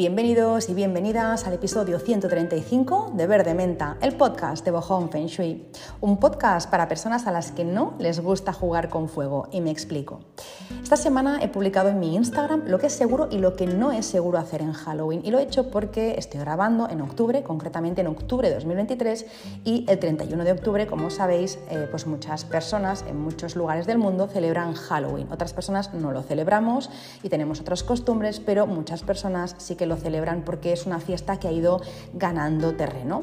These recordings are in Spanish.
Bienvenidos y bienvenidas al episodio 135 de Verde Menta, el podcast de Bohong Feng Shui. Un podcast para personas a las que no les gusta jugar con fuego, y me explico. Esta semana he publicado en mi Instagram lo que es seguro y lo que no es seguro hacer en Halloween, y lo he hecho porque estoy grabando en octubre, concretamente en octubre de 2023, y el 31 de octubre, como sabéis, eh, pues muchas personas en muchos lugares del mundo celebran Halloween. Otras personas no lo celebramos y tenemos otras costumbres, pero muchas personas sí que lo celebran porque es una fiesta que ha ido ganando terreno.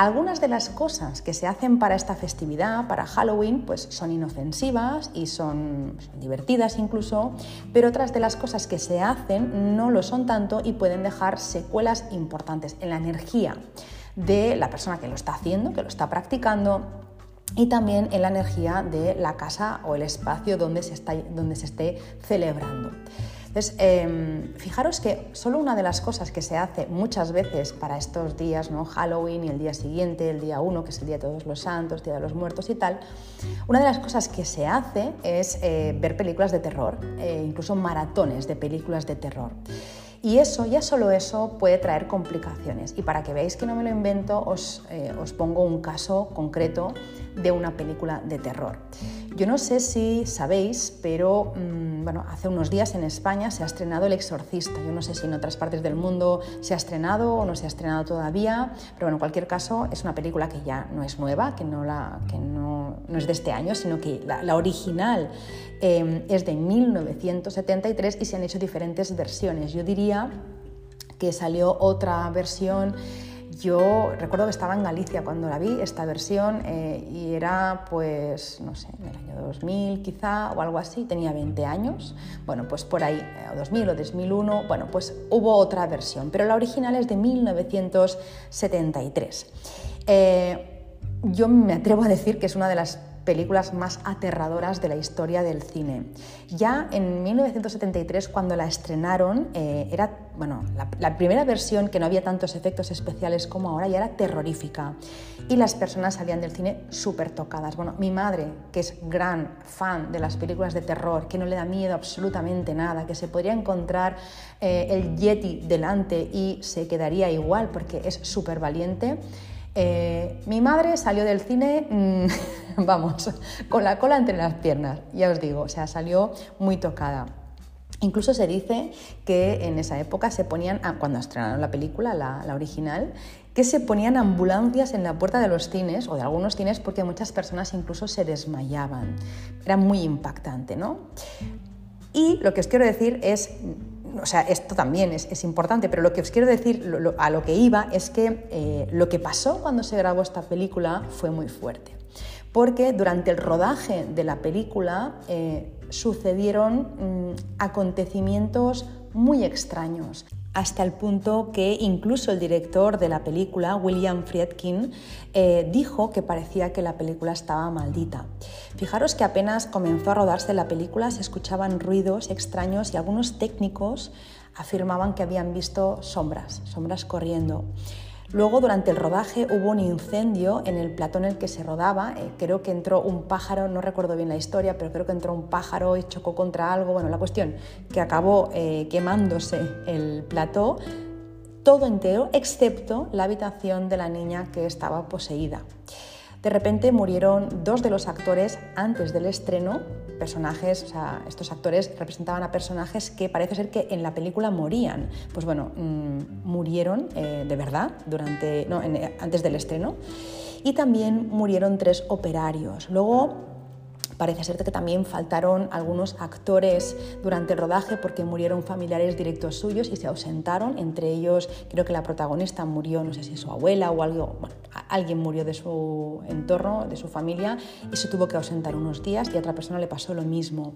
Algunas de las cosas que se hacen para esta festividad, para Halloween, pues son inofensivas y son, divertidas incluso, pero otras de las cosas que se hacen no lo son tanto y pueden dejar secuelas importantes en la energía de la persona que lo está haciendo, que lo está practicando y también en la energía de la casa o el espacio donde se, está, donde se esté celebrando. Entonces, em, fijaros que solo una de las cosas que se hace muchas veces para estos días, ¿no? Halloween y el día siguiente, el día 1, que es el día de todos los santos, Día de los Muertos y tal, una de las cosas que se hace es eh, ver películas de terror, eh, incluso maratones de películas de terror. Y eso, ya solo eso, puede traer complicaciones. Y para que veáis que no me lo invento, os, eh, os pongo un caso concreto de una película de terror. Yo no sé si sabéis, pero mm, bueno, hace unos días en España se ha estrenado El Exorcista. Yo no sé si en otras partes del mundo se ha estrenado o no se ha estrenado todavía, pero bueno, en cualquier caso es una película que ya no es nueva, que no, la, que no, no es de este año, sino que la, original eh, es de 1973 y se han hecho diferentes versiones. Yo diría que salió otra versión yo recuerdo que estaba en Galicia cuando la vi, esta versión, eh, y era, pues, no sé, en el año 2000 quizá o algo así, tenía 20 años, bueno, pues por ahí, o 2000 o 2001, bueno, pues hubo otra versión, pero la original es de 1973. Eh, yo me atrevo a decir que es una de las películas más aterradoras de la historia del cine. Ya en 1973, cuando la estrenaron, eh, era bueno, la, primera versión, que no había tantos efectos especiales como ahora, ya era terrorífica. Y las personas salían del cine súper tocadas. Bueno, mi madre, que es gran fan de las películas de terror, que no le da miedo absolutamente nada, que se podría encontrar eh, el Yeti delante y se quedaría igual porque es súper valiente, eh, mi madre salió del cine, mm, vamos, con la cola entre las piernas, ya os digo, o sea, salió muy tocada. Incluso se dice que en esa época se ponían, ah, cuando estrenaron la película, la, la, original, que se ponían ambulancias en la puerta de los cines o de algunos cines porque muchas personas incluso se desmayaban. Era muy impactante, ¿no? Y lo que os quiero decir es o sea, esto también es, importante, pero lo que os quiero decir, a lo que iba, es que eh, lo que pasó cuando se grabó esta película fue muy fuerte. Porque durante el rodaje de la película eh, sucedieron mm, acontecimientos muy extraños hasta el punto que incluso el director de la película, William Friedkin, eh, dijo que parecía que la película estaba maldita. Fijaros que apenas comenzó a rodarse la película se escuchaban ruidos extraños y algunos técnicos afirmaban que habían visto sombras, sombras corriendo. Luego, durante el rodaje, hubo un incendio en el platón en el que se rodaba. Eh, creo que entró un pájaro, no recuerdo bien la historia, pero creo que entró un pájaro y chocó contra algo. Bueno, la cuestión que acabó eh, quemándose el plató, todo entero, excepto la habitación de la niña que estaba poseída. De repente murieron dos de los actores antes del estreno, personajes, o sea, estos actores representaban a personajes que parece ser que en la película morían. Pues bueno, mm, murieron eh, de verdad durante, no, antes del estreno. Y también murieron tres operarios. Luego Parece ser que también faltaron algunos actores durante el rodaje porque murieron familiares directos suyos y se ausentaron. Entre ellos, creo que la protagonista murió, no sé si su abuela o algo, bueno, alguien murió de su entorno, de su familia, y se tuvo que ausentar unos días y a otra persona le pasó lo mismo.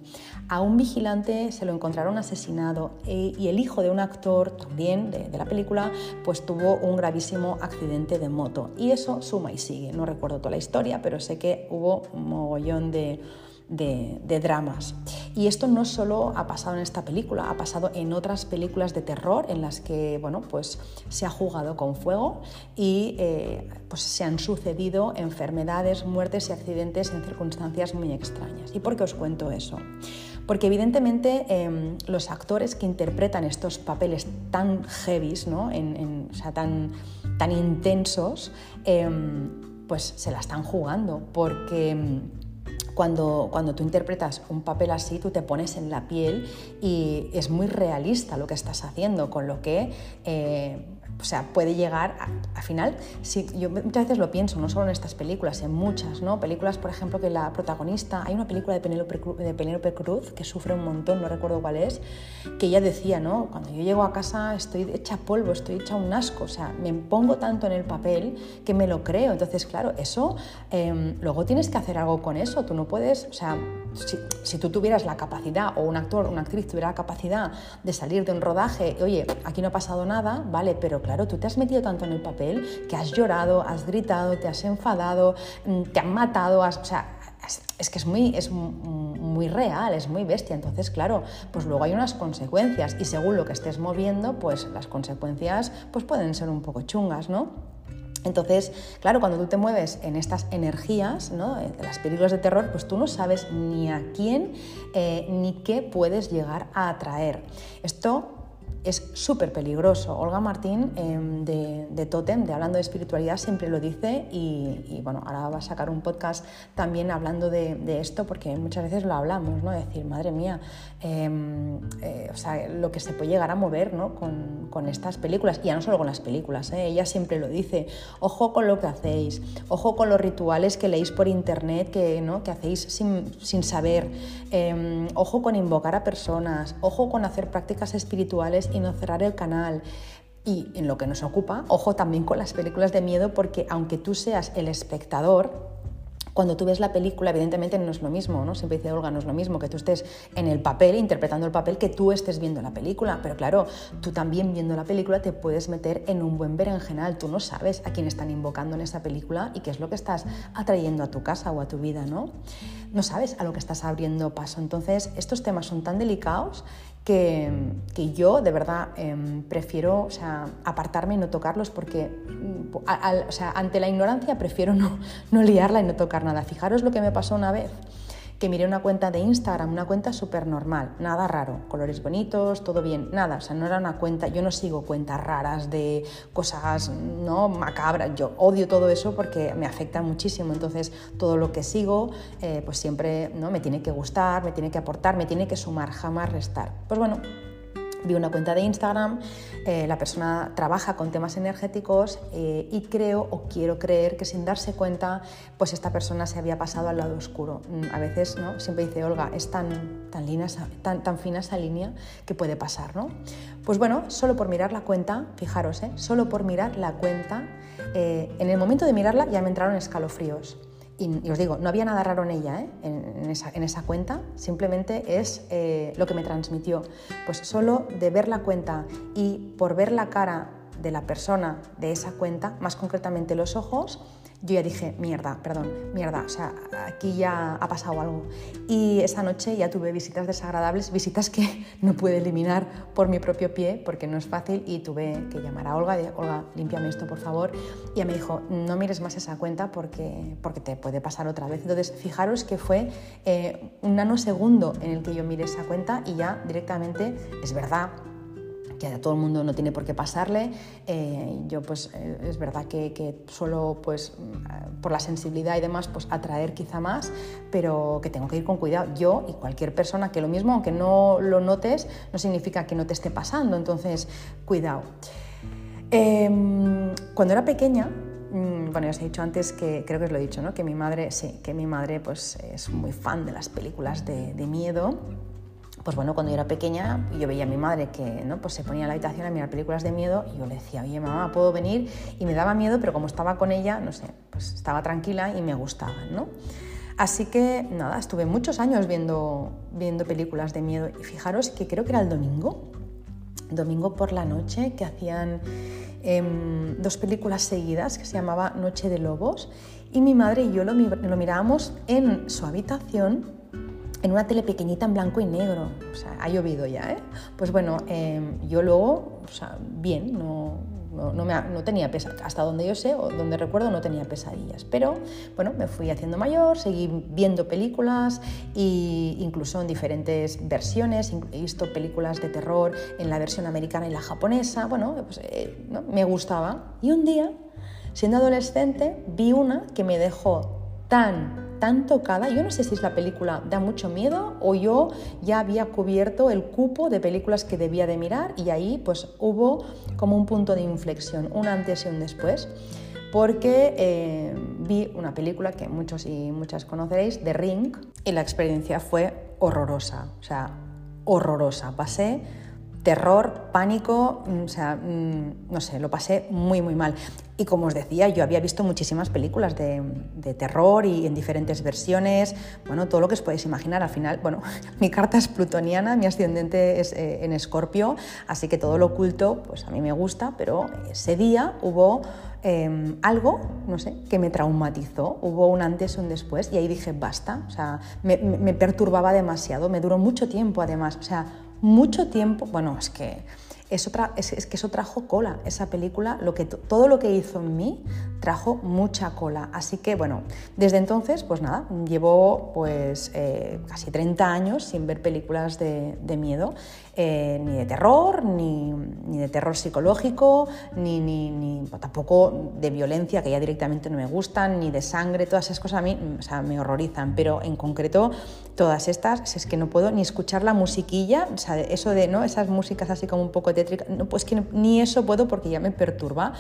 A un vigilante se lo encontraron asesinado e, y el hijo de un actor también de, de la película pues tuvo un gravísimo accidente de moto. Y eso suma y sigue. No recuerdo toda la historia, pero sé que hubo un mogollón de de, dramas. Y esto no solo ha pasado en esta película, ha pasado en otras películas de terror en las que bueno, pues, se ha jugado con fuego y eh, pues, se han sucedido enfermedades, muertes y accidentes en circunstancias muy extrañas. ¿Y por qué os cuento eso? Porque evidentemente em, los actores que interpretan estos papeles tan heavies, ¿no? sea, tan, tan intensos, em, pues se la están jugando, porque em, cuando, cuando, tú interpretas un papel así, tú te pones en la piel y es muy realista lo que estás haciendo, con lo que eh, o sea, puede llegar al final, si, yo muchas veces lo pienso, no solo en estas películas, en muchas, ¿no? Películas, por ejemplo, que la protagonista, hay una película de Penélope, de Cruz que sufre un montón, no recuerdo cuál es, que ella decía, ¿no? Cuando yo llego a casa estoy hecha polvo, estoy hecha un asco, o sea, me pongo tanto en el papel que me lo creo. Entonces, claro, eso, em, luego tienes que hacer algo con eso, tú no puedes, o sea, si, tú tuvieras la capacidad, o un actor, una actriz tuviera la capacidad de salir de un rodaje, oye, aquí no ha pasado nada, vale, pero claro, tú te has metido tanto en el papel que has llorado, has gritado, te has enfadado, mm, te han matado, o sea, es que es muy, es muy real, es muy bestia. Entonces, claro, pues luego hay unas consecuencias y según lo que estés moviendo, pues las consecuencias pues pueden ser un poco chungas, ¿no? Entonces, claro, cuando tú te mueves en estas energías ¿no? de las películas de terror, pues tú no sabes ni a quién eh, ni qué puedes llegar a atraer. Esto es súper peligroso. Olga Martín em, de, Totem, de Hablando de Espiritualidad, siempre lo dice y, bueno, ahora va a sacar un podcast también hablando de, esto porque muchas veces lo hablamos, ¿no? decir, madre mía, em, eh, o sea, lo que se puede llegar a mover ¿no? con, con, estas películas, y ya no solo con las películas, ¿eh? ella siempre lo dice, ojo con lo que hacéis, ojo con los rituales que leéis por internet que, ¿no? que hacéis sin, sin saber, em, ojo con invocar a personas, ojo con hacer prácticas espirituales y no cerrar el canal. Y en lo que nos ocupa, ojo también con las películas de miedo, porque aunque tú seas el espectador, cuando tú ves la película, evidentemente no es lo mismo, ¿no? Siempre dice Olga, no es lo mismo que tú estés en el papel, interpretando el papel, que tú estés viendo la película. Pero claro, tú también viendo la película te puedes meter en un buen berenjenal. Tú no sabes a quién están invocando en esa película y qué es lo que estás atrayendo a tu casa o a tu vida, ¿no? No sabes a lo que estás abriendo paso. Entonces, estos temas son tan delicados que, yo de verdad em, prefiero apartarme y no tocarlos porque mm, ante la ignorancia prefiero no, no liarla y no tocar nada. Fijaros lo que me pasó una vez que miré una cuenta de Instagram, una cuenta súper normal, nada raro, colores bonitos, todo bien, nada, o sea, no era una cuenta, yo no sigo cuentas raras de cosas no macabras, yo odio todo eso porque me afecta muchísimo, entonces todo lo que sigo eh, pues siempre ¿no? me tiene que gustar, me tiene que aportar, me tiene que sumar, jamás restar. Pues bueno, vi una cuenta de Instagram, eh, la persona trabaja con temas energéticos eh, y creo o quiero creer que sin darse cuenta, pues esta persona se había pasado al lado oscuro. Mm, a veces, ¿no? Siempre dice Olga, es tan, tan, fina esa línea que puede pasar, ¿no? Pues bueno, solo por mirar la cuenta, fijaros, ¿eh? solo por mirar la cuenta, en el momento de mirarla ya me entraron escalofríos. Y, os digo, no había nada raro en ella, ¿eh? en, esa, cuenta, simplemente es eh, lo que me transmitió. Pues solo de ver la cuenta y por ver la cara de la persona de esa cuenta, más concretamente los ojos, yo ya dije, mierda, perdón, mierda, o sea, aquí ya ha pasado algo. Y esa noche ya tuve visitas desagradables, visitas que no pude eliminar por mi propio pie, porque no es fácil, y tuve que llamar a Olga, de, Olga, límpiame esto, por favor. Y ella me dijo, no mires más esa cuenta porque, porque te puede pasar otra vez. Entonces, fijaros que fue eh, un nanosegundo en el que yo miré esa cuenta y ya directamente, es verdad, que todo el mundo no tiene por qué pasarle. Eh, yo pues eh, es verdad que, que, suelo pues mm, por la sensibilidad y demás pues atraer quizá más, pero que tengo que ir con cuidado. Yo y cualquier persona que lo mismo, aunque no lo notes, no significa que no te esté pasando, entonces cuidado. Em, cuando era pequeña, mm, bueno, ya os he dicho antes que creo que os lo he dicho, ¿no? Que mi madre, sí, que mi madre pues es muy fan de las películas de miedo pues bueno, cuando yo era pequeña, yo veía a mi madre que ¿no? pues se ponía en la habitación a mirar películas de miedo y yo le decía, oye mamá, ¿puedo venir? Y me daba miedo, pero como estaba con ella, no sé, pues estaba tranquila y me gustaban, ¿no? Así que nada, estuve muchos años viendo, viendo películas de miedo y fijaros que creo que era el domingo, domingo por la noche, que hacían em, dos películas seguidas que se llamaba Noche de Lobos y mi madre y yo lo, lo mirábamos en su habitación en una tele pequeñita en blanco y negro. O sea, ha llovido ya, ¿eh? Pues bueno, em, yo luego, o sea, bien, no, no, tenía pesadillas, hasta donde yo sé o donde recuerdo no tenía pesadillas. Pero bueno, me fui haciendo mayor, seguí viendo películas e incluso en diferentes versiones, he visto películas de terror en la versión americana y la japonesa, bueno, pues, eh, me gustaba. Y un día, siendo adolescente, vi una que me dejó tan tan tocada. Yo no sé si es la película da mucho miedo o yo ya había cubierto el cupo de películas que debía de mirar y ahí pues hubo como un punto de inflexión, un antes y un después, porque eh, vi una película que muchos y muchas conoceréis, The Ring, y la experiencia fue horrorosa, o sea, horrorosa. Pasé terror, pánico, mm, o sea, mm, no sé, lo pasé muy, muy mal. Y como os decía, yo había visto muchísimas películas de, terror y en diferentes versiones, bueno, todo lo que os podéis imaginar. Al final, bueno, mi carta es plutoniana, mi ascendente es eh, en escorpio, así que todo lo oculto, pues a mí me gusta, pero ese día hubo em, algo, no sé, que me traumatizó, hubo un antes y un después, y ahí dije, basta, o sea, me, me perturbaba demasiado, me duró mucho tiempo además, o sea, mucho tiempo, bueno, es que es, otra, es, que eso trajo cola, esa película, lo que, todo lo que hizo en mí trajo mucha cola. Así que bueno, desde entonces, pues nada, llevo pues eh, casi 30 años sin ver películas de, miedo, eh, ni de terror, ni, de terror psicológico, ni, ni, tampoco de violencia, que ya directamente no me gustan, ni de sangre, todas esas cosas a mí o sea, me horrorizan, pero en concreto todas estas, es que no puedo ni escuchar la musiquilla, o sea, eso de, ¿no? Esas músicas así como un poco tétricas, no, pues que ni eso puedo porque ya me perturba.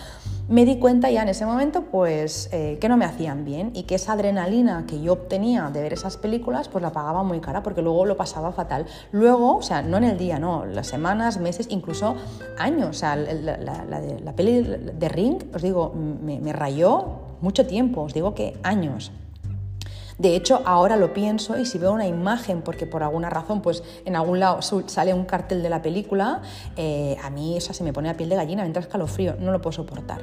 Me di cuenta ya en ese momento, pues, eh, que no me hacían bien y que esa adrenalina que yo obtenía de ver esas películas, pues la pagaba muy cara porque luego lo pasaba fatal. Luego, o sea, no en el día, no, las semanas, meses, incluso años, o sea, la, la, peli de Ring, os digo, me, rayó mucho tiempo, os digo que años. De hecho, ahora lo pienso y si veo una imagen, porque por alguna razón, pues en algún lado sale un cartel de la película, eh, a mí eso se me pone a piel de gallina, me entra escalofrío, no lo puedo soportar.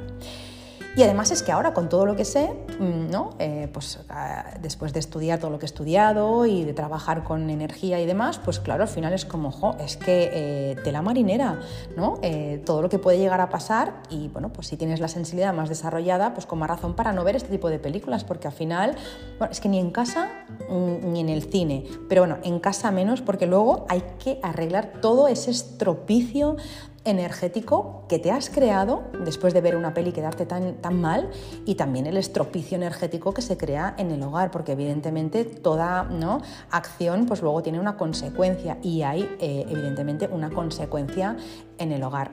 Y además es que ahora con todo lo que sé, mm, ¿no? Eh, pues ah, después de estudiar todo lo que he estudiado y de trabajar con energía y demás, pues claro, al final es como, jo, es que eh, tela marinera, ¿no? Eh, todo lo que puede llegar a pasar y bueno, pues si tienes la sensibilidad más desarrollada, pues con más razón para no ver este tipo de películas, porque al final, bueno, es que ni en casa mm, ni en el cine, pero bueno, en casa menos porque luego hay que arreglar todo ese estropicio energético que te has creado después de ver una peli quedarte tan, tan mal y también el estropicio energético que se crea en el hogar, porque evidentemente toda ¿no? acción pues luego tiene una consecuencia y hay eh, evidentemente una consecuencia en el hogar.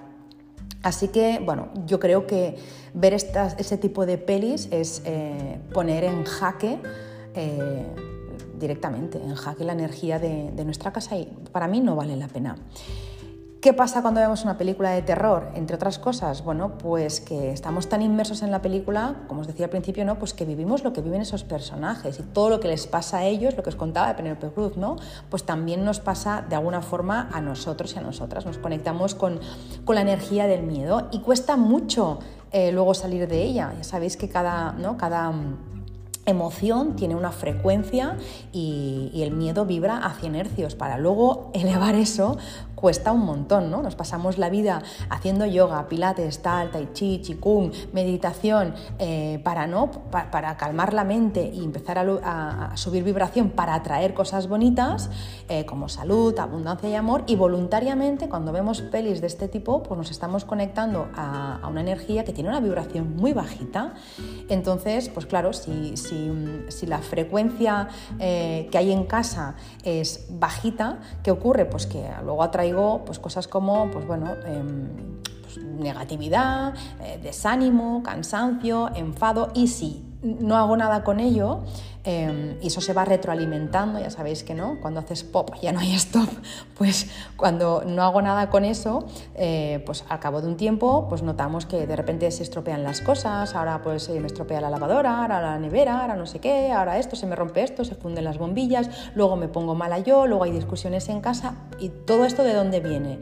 Así que, bueno, yo creo que ver ese tipo de pelis es eh, poner en jaque eh, directamente, en jaque la energía de nuestra casa y para mí no vale la pena. ¿Qué pasa cuando vemos una película de terror? Entre otras cosas, bueno, pues que estamos tan inmersos en la película, como os decía al principio, ¿no? Pues que vivimos lo que viven esos personajes y todo lo que les pasa a ellos, lo que os contaba de Penelope Cruz, ¿no? Pues también nos pasa de alguna forma a nosotros y a nosotras, nos conectamos con, la energía del miedo y cuesta mucho eh, luego salir de ella. Ya sabéis que cada, ¿no? cada emoción tiene una frecuencia y, y, el miedo vibra a 100 hercios. Para luego elevar eso cuesta un montón, ¿no? Nos pasamos la vida haciendo yoga, pilates, tal, tai chi, chikung, meditación, eh, para, ¿no? para calmar la mente y empezar a, subir vibración para atraer cosas bonitas eh, como salud, abundancia y amor y voluntariamente cuando vemos pelis de este tipo pues nos estamos conectando a, una energía que tiene una vibración muy bajita. Entonces, pues claro, si, si, la frecuencia eh, que hay en casa es bajita, ¿qué ocurre? Pues que luego atrae pues, cosas como pues, bueno, em, pues, negatividad, eh, desánimo, cansancio, enfado y si no hago nada con ello em, y eso se va retroalimentando, ya sabéis que no, cuando haces pop ya no hay stop, pues cuando no hago nada con eso, eh, pues al cabo de un tiempo pues notamos que de repente se estropean las cosas, ahora pues me estropea la lavadora, ahora la nevera, ahora no sé qué, ahora esto, se me rompe esto, se funden las bombillas, luego me pongo mala yo, luego hay discusiones en casa y todo esto de dónde viene?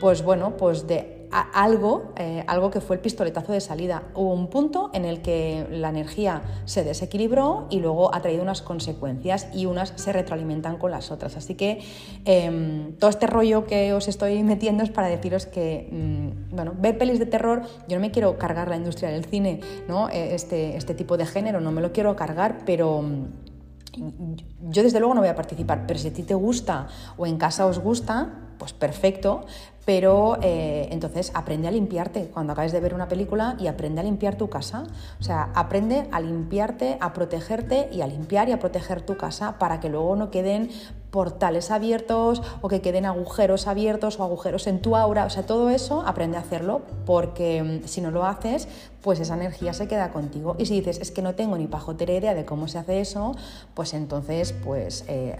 Pues bueno, pues de algo, eh, algo que fue el pistoletazo de salida. Hubo un punto en el que la energía se desequilibró y luego ha traído unas consecuencias y unas se retroalimentan con las otras. Así que em, todo este rollo que os estoy metiendo es para deciros que, mm, bueno, ver pelis de terror, yo no me quiero cargar la industria del cine, ¿no? E, este, este tipo de género, no me lo quiero cargar, pero yo desde luego no voy a participar, pero si a ti te gusta o en casa os gusta, pues perfecto, pero eh, entonces aprende a limpiarte cuando acabes de ver una película y aprende a limpiar tu casa. O sea, aprende a limpiarte, a protegerte y a limpiar y a proteger tu casa para que luego no queden portales abiertos o que queden agujeros abiertos o agujeros en tu aura. O sea, todo eso aprende a hacerlo porque mm, si no lo haces, pues esa energía se queda contigo. Y si dices, es que no tengo ni pajotera idea de cómo se hace eso, pues entonces pues, eh,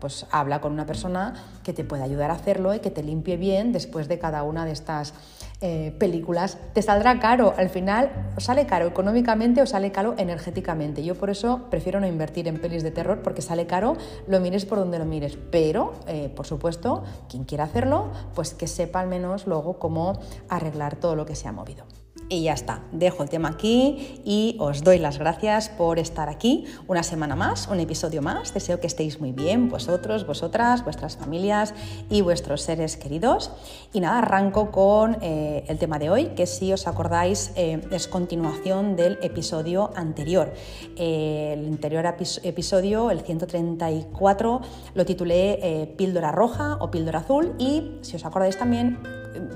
pues habla con una persona que te pueda ayudar a hacerlo y que te limpie bien después de cada una de estas eh, películas, te saldrá caro. Al final, sale caro económicamente o sale caro energéticamente. Yo por eso prefiero no invertir en pelis de terror porque sale caro, lo mires por donde lo mires. Pero, eh, por supuesto, quien quiera hacerlo, pues que sepa al menos luego cómo arreglar todo lo que se ha movido. Y ya está, dejo el tema aquí y os doy las gracias por estar aquí una semana más, un episodio más. Deseo que estéis muy bien vosotros, vosotras, vuestras familias y vuestros seres queridos. Y nada, arranco con eh, el tema de hoy, que si os acordáis eh, es continuación del episodio anterior. Eh, el anterior episodio, el 134, lo titulé Píldora Roja o Píldora Azul y si os acordáis también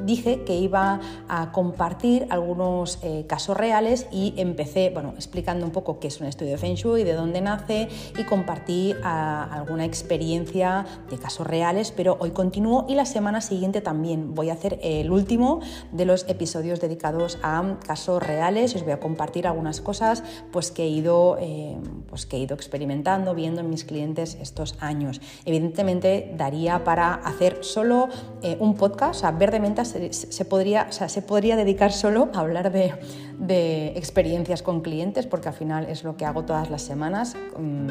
dije que iba a compartir algunos eh, casos reales y empecé, bueno, explicando un poco qué es un estudio de Feng Shui, de dónde nace y compartí ah, alguna experiencia de casos reales, pero hoy continúo y la semana siguiente también voy a hacer el último de los episodios dedicados a casos reales os voy a compartir algunas cosas pues, que, he ido, eh, pues, que he ido experimentando, viendo en mis clientes estos años. Evidentemente daría para hacer solo eh, un podcast, o sea, ver de se, podría, se podría dedicar solo a hablar de, experiencias con clientes, porque al final es lo que hago todas las semanas,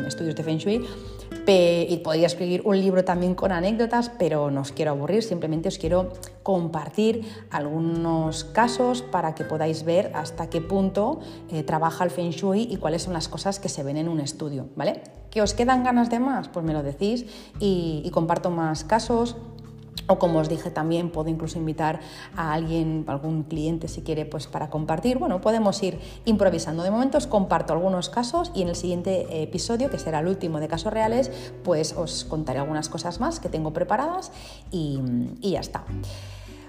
estudios de Feng Shui, y podría escribir un libro también con anécdotas, pero no os quiero aburrir, simplemente os quiero compartir algunos casos para que podáis ver hasta qué punto eh, trabaja el Feng Shui y cuáles son las cosas que se ven en un estudio, ¿vale? ¿Que os quedan ganas de más? Pues me lo decís y comparto más casos o como os dije también, puedo incluso invitar a alguien, algún cliente si quiere, pues para compartir. Bueno, podemos ir improvisando. De momento os comparto algunos casos y en el siguiente episodio, que será el último de casos reales, pues os contaré algunas cosas más que tengo preparadas y, ya está.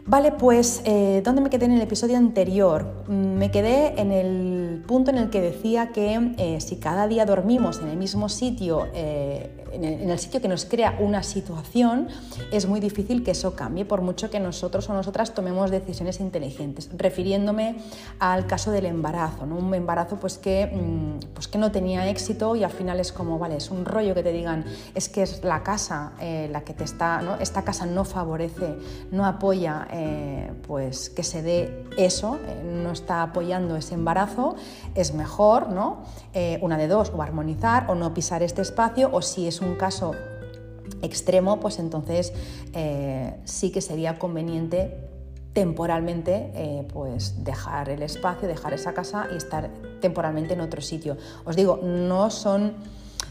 Vale, pues eh, ¿dónde me quedé en el episodio anterior? Mm, me quedé en el punto en el que decía que eh, si cada día dormimos en el mismo sitio, eh, en, el, sitio que nos crea una situación, es muy difícil que eso cambie, por mucho que nosotros o nosotras tomemos decisiones inteligentes. Refiriéndome al caso del embarazo, un embarazo pues que, mm, pues que no tenía éxito y al final es como, vale, es un rollo que te digan, es que es la casa la que te está, ¿no? esta casa no favorece, no apoya eh, pues que se dé eso, eh, no está apoyando ese embarazo, es mejor, ¿no? Eh, una de dos, o armonizar o no pisar este espacio, o si es un caso extremo, pues entonces sí que sería conveniente temporalmente pues dejar el espacio, dejar esa casa y estar temporalmente en otro sitio. Os digo, no son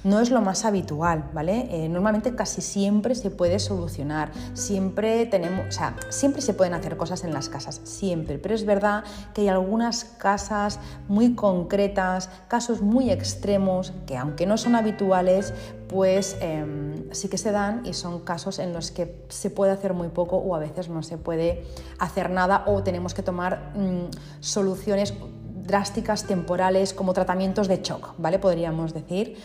no es lo más habitual, ¿vale? Eh, normalmente casi siempre se puede solucionar, siempre tenemos, o sea, siempre se pueden hacer cosas en las casas, siempre, pero es verdad que hay algunas casas muy concretas, casos muy extremos, que aunque no son habituales, pues em, sí que se dan y son casos en los que se puede hacer muy poco o a veces no se puede hacer nada o tenemos que tomar mm, soluciones drásticas, temporales, como tratamientos de shock, ¿vale? Podríamos decir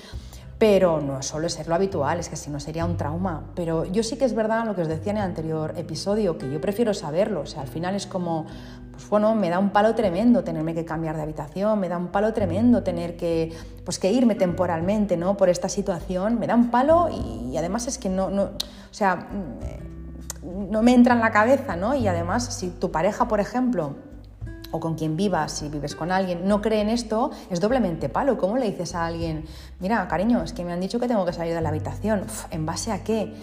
pero no suele ser lo habitual, es que si no sería un trauma. Pero yo sí que es verdad lo que os decía en el anterior episodio, que yo prefiero saberlo, o sea, al final es como, pues bueno, me da un palo tremendo tenerme que cambiar de habitación, me da un palo tremendo tener que, pues que irme temporalmente, ¿no? Por esta situación, me da un palo y, además es que no, no, o sea, mm, no me entra en la cabeza, ¿no? Y además, si tu pareja, por ejemplo, o con quien vivas, si vives con alguien, no cree en esto, es doblemente palo. ¿Cómo le dices a alguien, mira, cariño, es que me han dicho que tengo que salir de la habitación? ¿En base a qué?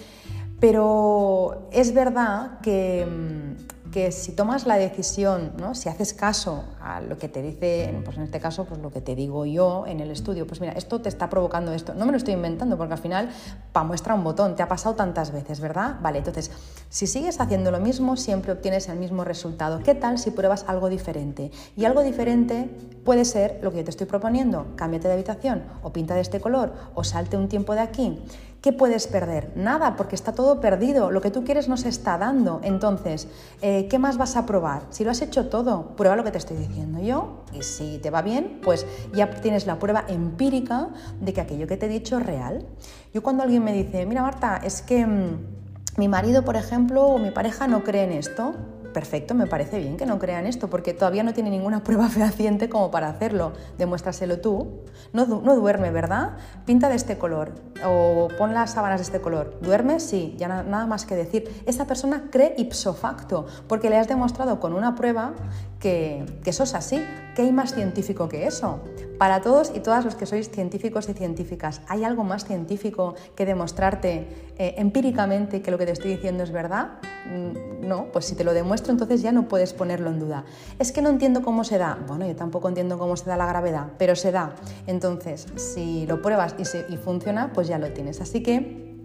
Pero es verdad que, mm, que si tomas la decisión, ¿no? si haces caso a lo que te dice, pues en este caso, pues lo que te digo yo en el estudio. Pues mira, esto te está provocando esto. No me lo estoy inventando porque al final, pa, muestra un botón, te ha pasado tantas veces, ¿verdad? Vale, entonces, si sigues haciendo lo mismo, siempre obtienes el mismo resultado. ¿Qué tal si pruebas algo diferente? Y algo diferente puede ser lo que yo te estoy proponiendo. Cámbiate de habitación o pinta de este color o salte un tiempo de aquí. ¿Qué puedes perder? Nada, porque está todo perdido. Lo que tú quieres no se está dando. Entonces, eh, ¿qué más vas a probar? Si lo has hecho todo, prueba lo que te estoy diciendo yo y si te va bien, pues ya tienes la prueba empírica de que aquello que te he dicho es real. Yo cuando alguien me dice, mira Marta, es que mm, mi marido, por ejemplo, o mi pareja no cree en esto, perfecto, me parece bien que no crean esto, porque todavía no tiene ninguna prueba fehaciente como para hacerlo. Demuéstraselo tú. No, no duerme, ¿verdad? Pinta de este color o pon las sábanas de este color. ¿Duerme? Sí, ya nada más que decir. Esa persona cree ipso facto, porque le has demostrado con una prueba que, que eso es así. ¿Qué hay más científico que eso? Para todos y todas los que sois científicos y científicas, ¿hay algo más científico que demostrarte eh, empíricamente que lo que te estoy diciendo es verdad? Mm, no, pues si te lo demuestro entonces ya no puedes ponerlo en duda. Es que no entiendo cómo se da. Bueno, yo tampoco entiendo cómo se da la gravedad, pero se da. Entonces, si lo pruebas y, funciona, pues ya lo tienes. Así que,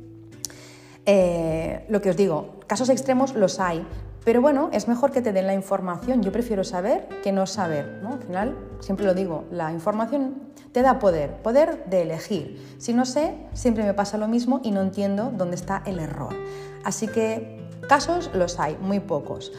eh, lo que os digo, casos extremos los hay, pero bueno, es mejor que te den la información. Yo prefiero saber que no saber. ¿no? Al final, siempre lo digo, la información te da poder, poder de elegir. Si no sé, siempre me pasa lo mismo y no entiendo dónde está el error. Así que casos los hay, muy pocos.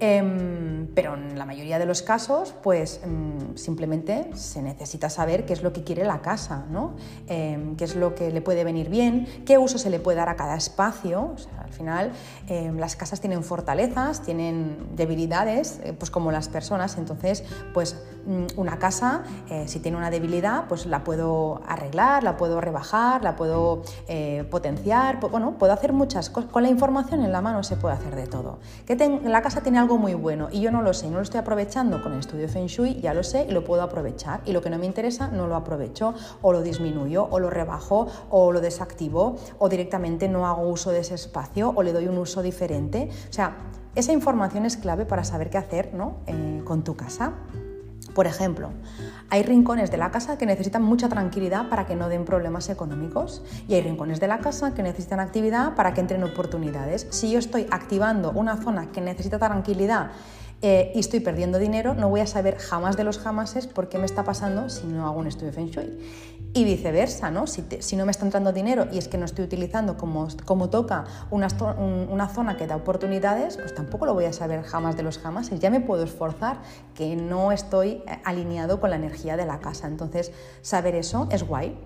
Em, pero en la mayoría de los casos, pues em, simplemente se necesita saber qué es lo que quiere la casa, ¿no? Em, qué es lo que le puede venir bien, qué uso se le puede dar a cada espacio. al final, las casas tienen fortalezas, tienen debilidades, eh, pues como las personas. Entonces, pues mm, una casa, eh, si tiene una debilidad, pues la puedo arreglar, la puedo rebajar, la puedo eh, potenciar. Bueno, puedo hacer muchas cosas. Con la información en la mano se puede hacer de todo. La casa tiene algo muy bueno y yo no lo sé, no lo estoy aprovechando con el estudio Feng Shui, ya lo sé y lo puedo aprovechar. Y lo que no me interesa no lo aprovecho o lo disminuyo o lo rebajo o lo desactivo o directamente no hago uso de ese espacio o le doy un uso diferente. O sea, esa información es clave para saber qué hacer ¿no? Eh, con tu casa. Por ejemplo, hay rincones de la casa que necesitan mucha tranquilidad para que no den problemas económicos y hay rincones de la casa que necesitan actividad para que entren oportunidades. Si yo estoy activando una zona que necesita tranquilidad eh, y estoy perdiendo dinero, no voy a saber jamás de los jamases por qué me está pasando si no hago un estudio Feng Shui. Y viceversa, ¿no? Si, no me está entrando dinero y es que no estoy utilizando como, como toca una, una, zona que da oportunidades, pues tampoco lo voy a saber jamás de los jamases. Ya me puedo esforzar que no estoy eh, alineado con la energía de la casa. Entonces, saber eso es guay.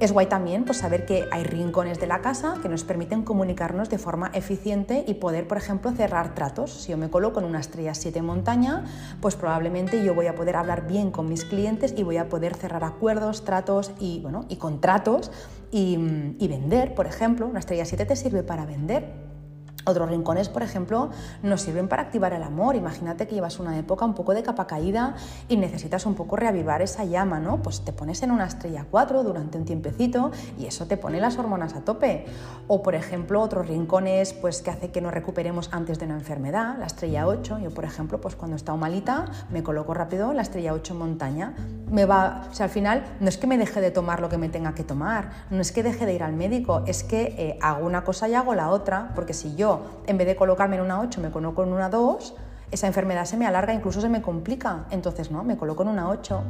Es guay también pues, saber que hay rincones de la casa que nos permiten comunicarnos de forma eficiente y poder, por ejemplo, cerrar tratos. Si yo me coloco en una estrella 7 montaña, pues probablemente yo voy a poder hablar bien con mis clientes y voy a poder cerrar acuerdos, tratos y, bueno, y contratos y, y vender, por ejemplo. Una estrella 7 te sirve para vender otros rincones, por ejemplo, nos sirven para activar el amor. Imagínate que llevas una época un poco de capa caída y necesitas un poco reavivar esa llama, ¿no? Pues te pones en una estrella 4 durante un tiempecito y eso te pone las hormonas a tope. O, por ejemplo, otros rincones pues, que hace que nos recuperemos antes de una enfermedad, la estrella 8. Yo, por ejemplo, pues cuando he estado malita, me coloco rápido la estrella 8 montaña. Me va, o sea, al final no es que me deje de tomar lo que me tenga que tomar, no es que deje de ir al médico, es que eh, hago una cosa y hago la otra, porque si yo en vez de colocarme en una 8, me coloco en una 2, esa enfermedad se me alarga, incluso se me complica. Entonces, no, me coloco en una 8.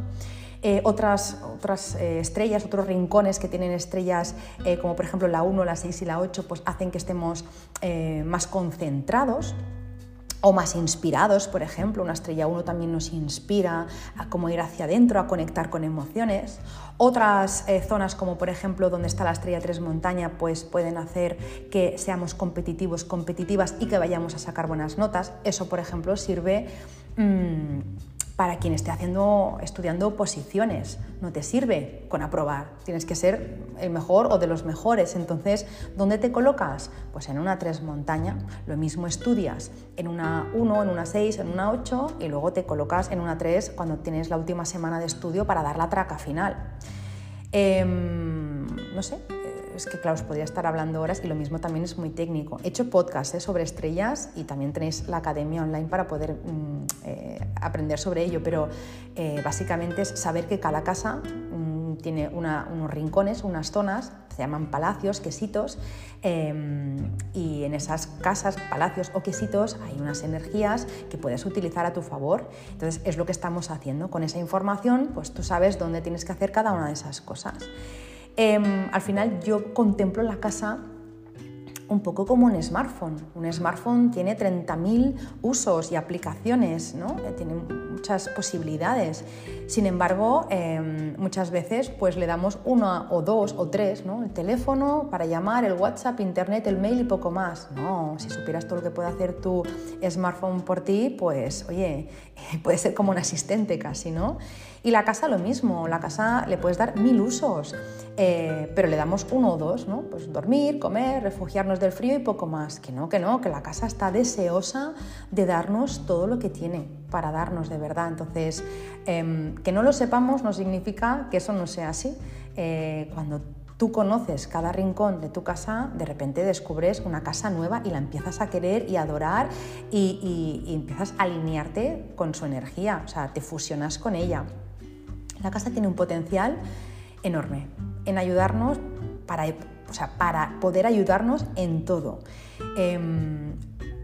Eh, otras otras eh, estrellas, otros rincones que tienen estrellas eh, como por ejemplo la 1, la 6 y la 8, pues hacen que estemos más concentrados o más inspirados, por ejemplo, una estrella 1 también nos inspira a cómo ir hacia adentro, a conectar con emociones. Otras eh, zonas, como por ejemplo donde está la estrella 3 montaña, pues pueden hacer que seamos competitivos, competitivas y que vayamos a sacar buenas notas. Eso, por ejemplo, sirve... Mm, para quien esté haciendo, estudiando posiciones. No te sirve con aprobar, tienes que ser el mejor o de los mejores. Entonces, ¿dónde te colocas? Pues en una 3 montaña. Lo mismo estudias en una 1, en una 6, en una 8 y luego te colocas en una 3 cuando tienes la última semana de estudio para dar la traca final. Em, no sé, es que claro, os podría estar hablando horas y lo mismo también es muy técnico. He hecho podcast ¿eh? sobre estrellas y también tenéis la academia online para poder mm, eh, aprender sobre ello, pero eh, básicamente es saber que cada casa mm, tiene unos rincones, unas zonas, se llaman palacios, quesitos, em, y en esas casas, palacios o quesitos hay unas energías que puedes utilizar a tu favor. Entonces es lo que estamos haciendo. Con esa información, pues tú sabes dónde tienes que hacer cada una de esas cosas. Em, al final yo contemplo la casa un poco como un smartphone. Un smartphone tiene 30.000 usos y aplicaciones, ¿no? Eh, tiene muchas posibilidades. Sin embargo, em, muchas veces pues, le damos una o dos o tres, ¿no? el teléfono para llamar, el WhatsApp, Internet, el mail y poco más. No, si supieras todo lo que puede hacer tu smartphone por ti, pues oye, puede ser como un asistente casi, ¿no? Y la casa lo mismo, la casa le puedes dar mil usos, eh, pero le damos uno o dos, ¿no? Pues dormir, comer, refugiarnos del frío y poco más. Que no, que no, que la casa está deseosa de darnos todo lo que tiene para darnos de verdad. Entonces, em, que no lo sepamos no significa que eso no sea así. Eh, cuando tú conoces cada rincón de tu casa, de repente descubres una casa nueva y la empiezas a querer y adorar y, y empiezas a alinearte con su energía, o sea, te fusionas con ella. La casa tiene un potencial enorme en ayudarnos para, para poder ayudarnos en todo. Em,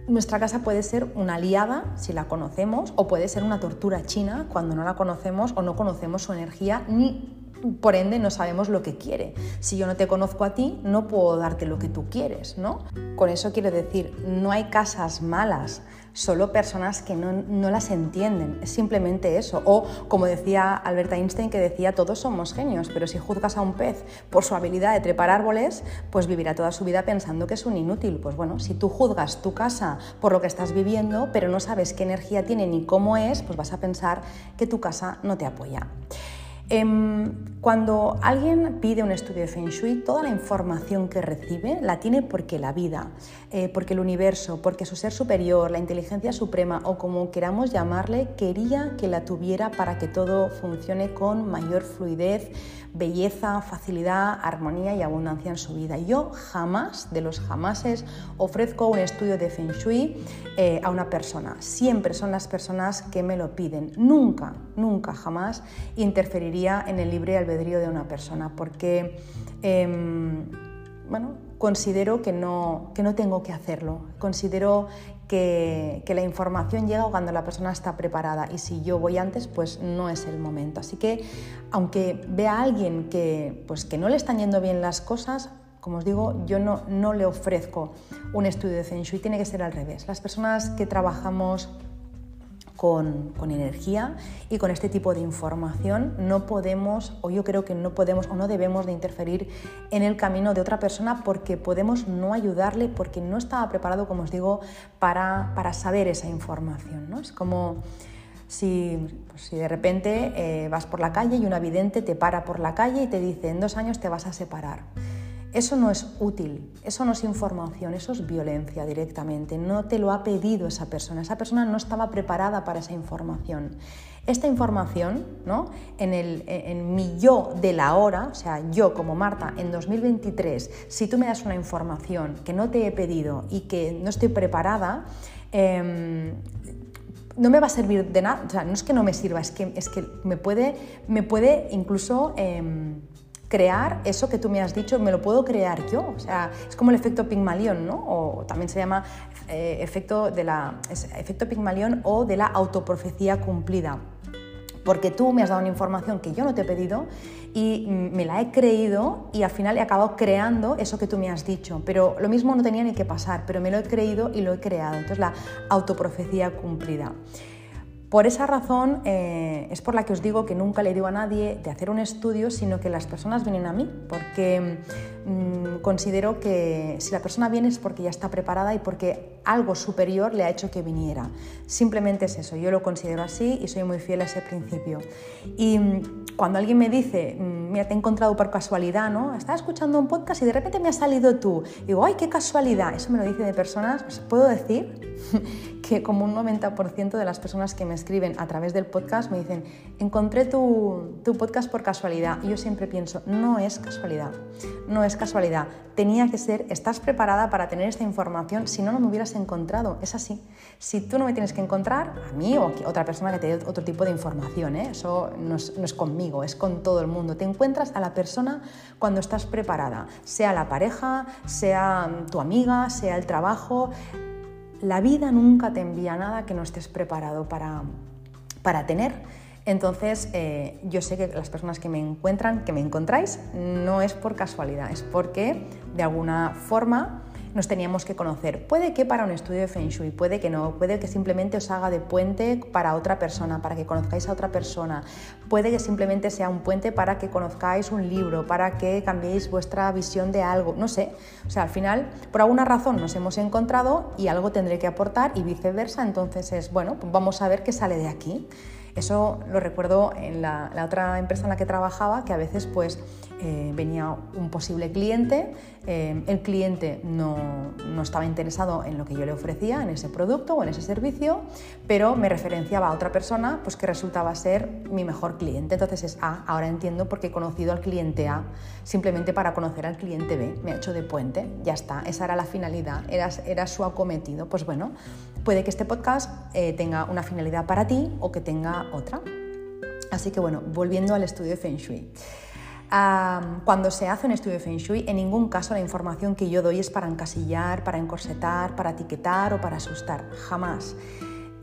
nuestra casa puede ser una aliada si la conocemos o puede ser una tortura china cuando no la conocemos o no conocemos su energía ni por ende no sabemos lo que quiere. Si yo no te conozco a ti, no puedo darte lo que tú quieres, ¿no? Con eso quiero decir, no hay casas malas, solo personas que no, las entienden, es simplemente eso. O como decía Albert Einstein, que decía, todos somos genios, pero si juzgas a un pez por su habilidad de trepar árboles, pues vivirá toda su vida pensando que es un inútil. Pues bueno, si tú juzgas tu casa por lo que estás viviendo, pero no sabes qué energía tiene ni cómo es, pues vas a pensar que tu casa no te apoya. Em, cuando alguien pide un estudio de Feng Shui, toda la información que recibe la tiene porque la vida, eh, porque el universo, porque su ser superior, la inteligencia suprema o como queramos llamarle, quería que la tuviera para que todo funcione con mayor fluidez, belleza, facilidad, armonía y abundancia en su vida. Yo jamás, de los jamases, ofrezco un estudio de Feng Shui eh, a una persona. Siempre son las personas que me lo piden. Nunca, nunca, jamás interferiría en el libre albedrío de una persona porque, em, bueno, considero que no, que no tengo que hacerlo. Considero que, la información llega cuando la persona está preparada y si yo voy antes, pues no es el momento. Así que aunque vea a alguien que, pues, que no le están yendo bien las cosas, como os digo, yo no, no le ofrezco un estudio de Feng Shui, tiene que ser al revés. Las personas que trabajamos con, energía y con este tipo de información no podemos, o yo creo que no podemos o no debemos de interferir en el camino de otra persona porque podemos no ayudarle porque no estaba preparado, como os digo, para, para saber esa información. ¿no? Es como si, pues, si de repente eh, vas por la calle y un vidente te para por la calle y te dice en dos años te vas a separar. Eso no es útil, eso no es información, eso es violencia directamente. No te lo ha pedido esa persona, esa persona no estaba preparada para esa información. Esta información, ¿no? en, el, en mi yo de la hora, o sea, yo como Marta en 2023, si tú me das una información que no te he pedido y que no estoy preparada, em, no me va a servir de nada, o sea, no es que no me sirva, es que, es que me, puede, me puede incluso... Em, crear eso que tú me has dicho, me lo puedo crear yo. O sea, es como el efecto Pigmalión, ¿no? O también se llama eh, efecto, de la, efecto Pigmalión o de la autoprofecía cumplida. Porque tú me has dado una información que yo no te he pedido y me la he creído y al final he acabado creando eso que tú me has dicho. Pero lo mismo no tenía ni que pasar, pero me lo he creído y lo he creado. Entonces la autoprofecía cumplida. Por esa razón eh, es por la que os digo que nunca le digo a nadie de hacer un estudio, sino que las personas vienen a mí, porque mm, considero que si la persona viene es porque ya está preparada y porque algo superior le ha hecho que viniera. Simplemente es eso, yo lo considero así y soy muy fiel a ese principio. Y mm, cuando alguien me dice, mm, mira, te he encontrado por casualidad, ¿no? Estaba escuchando un podcast y de repente me ha salido tú. digo, ay, qué casualidad. Eso me lo dice de personas, pues, puedo decir que como un 90% de las personas que me escriben a través del podcast me dicen, encontré tu, podcast por casualidad. Y yo siempre pienso, no es casualidad, no es casualidad, tenía que ser, estás preparada para tener esta información, si no, no me hubieras encontrado, es así. Si tú no me tienes que encontrar, a mí o a otra persona que te dé otro tipo de información, ¿eh? eso no es, no es conmigo, es con todo el mundo. Te encuentras a la persona cuando estás preparada, sea la pareja, sea tu amiga, sea el trabajo. La vida nunca te envía nada que no estés preparado para, para tener. Entonces, eh, yo sé que las personas que me encuentran, que me encontráis, no es por casualidad, es porque de alguna forma nos teníamos que conocer. Puede que para un estudio de Feng Shui, puede que no, puede que simplemente os haga de puente para otra persona, para que conozcáis a otra persona, puede que simplemente sea un puente para que conozcáis un libro, para que cambiéis vuestra visión de algo, no sé. O sea, al final, por alguna razón nos hemos encontrado y algo tendré que aportar y viceversa, entonces es, bueno, pues vamos a ver qué sale de aquí. Eso lo recuerdo en la, otra empresa en la que trabajaba, que a veces pues eh, venía un posible cliente, eh, el cliente no, no, estaba interesado en lo que yo le ofrecía, en ese producto o en ese servicio, pero me referenciaba a otra persona pues, que resultaba ser mi mejor cliente. Entonces es, ah, ahora entiendo por qué he conocido al cliente A simplemente para conocer al cliente B, me ha hecho de puente, ya está, esa era la finalidad, era, era su acometido. Pues bueno, puede que este podcast eh, tenga una finalidad para ti o que tenga otra. Así que bueno, volviendo al estudio de Feng Shui. Cuando se hace un estudio de Feng Shui, en ningún caso la información que yo doy es para encasillar, para encorsetar, para etiquetar o para asustar, jamás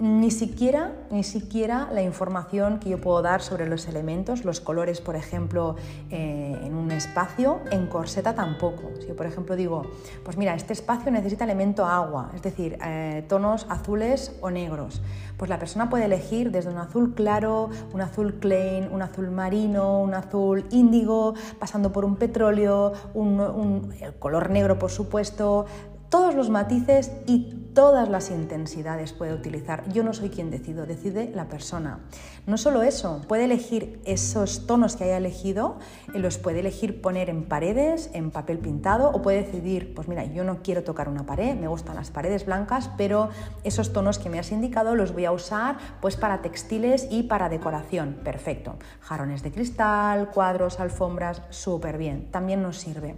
ni siquiera, ni siquiera la información que yo puedo dar sobre los elementos, los colores, por ejemplo, eh, en un espacio, en corseta tampoco. Si yo, por ejemplo, digo, pues mira, este espacio necesita elemento agua, es decir, eh, tonos azules o negros, pues la persona puede elegir desde un azul claro, un azul plain, un azul marino, un azul índigo, pasando por un petróleo, un, el color negro, por supuesto, todos los matices y todas las intensidades puede utilizar. Yo no soy quien decido, decide la persona. No solo eso, puede elegir esos tonos que haya elegido, eh, los puede elegir poner en paredes, en papel pintado, o puede decidir, pues mira, yo no quiero tocar una pared, me gustan las paredes blancas, pero esos tonos que me has indicado los voy a usar pues para textiles y para decoración. Perfecto. Jarrones de cristal, cuadros, alfombras, súper bien. También nos sirve.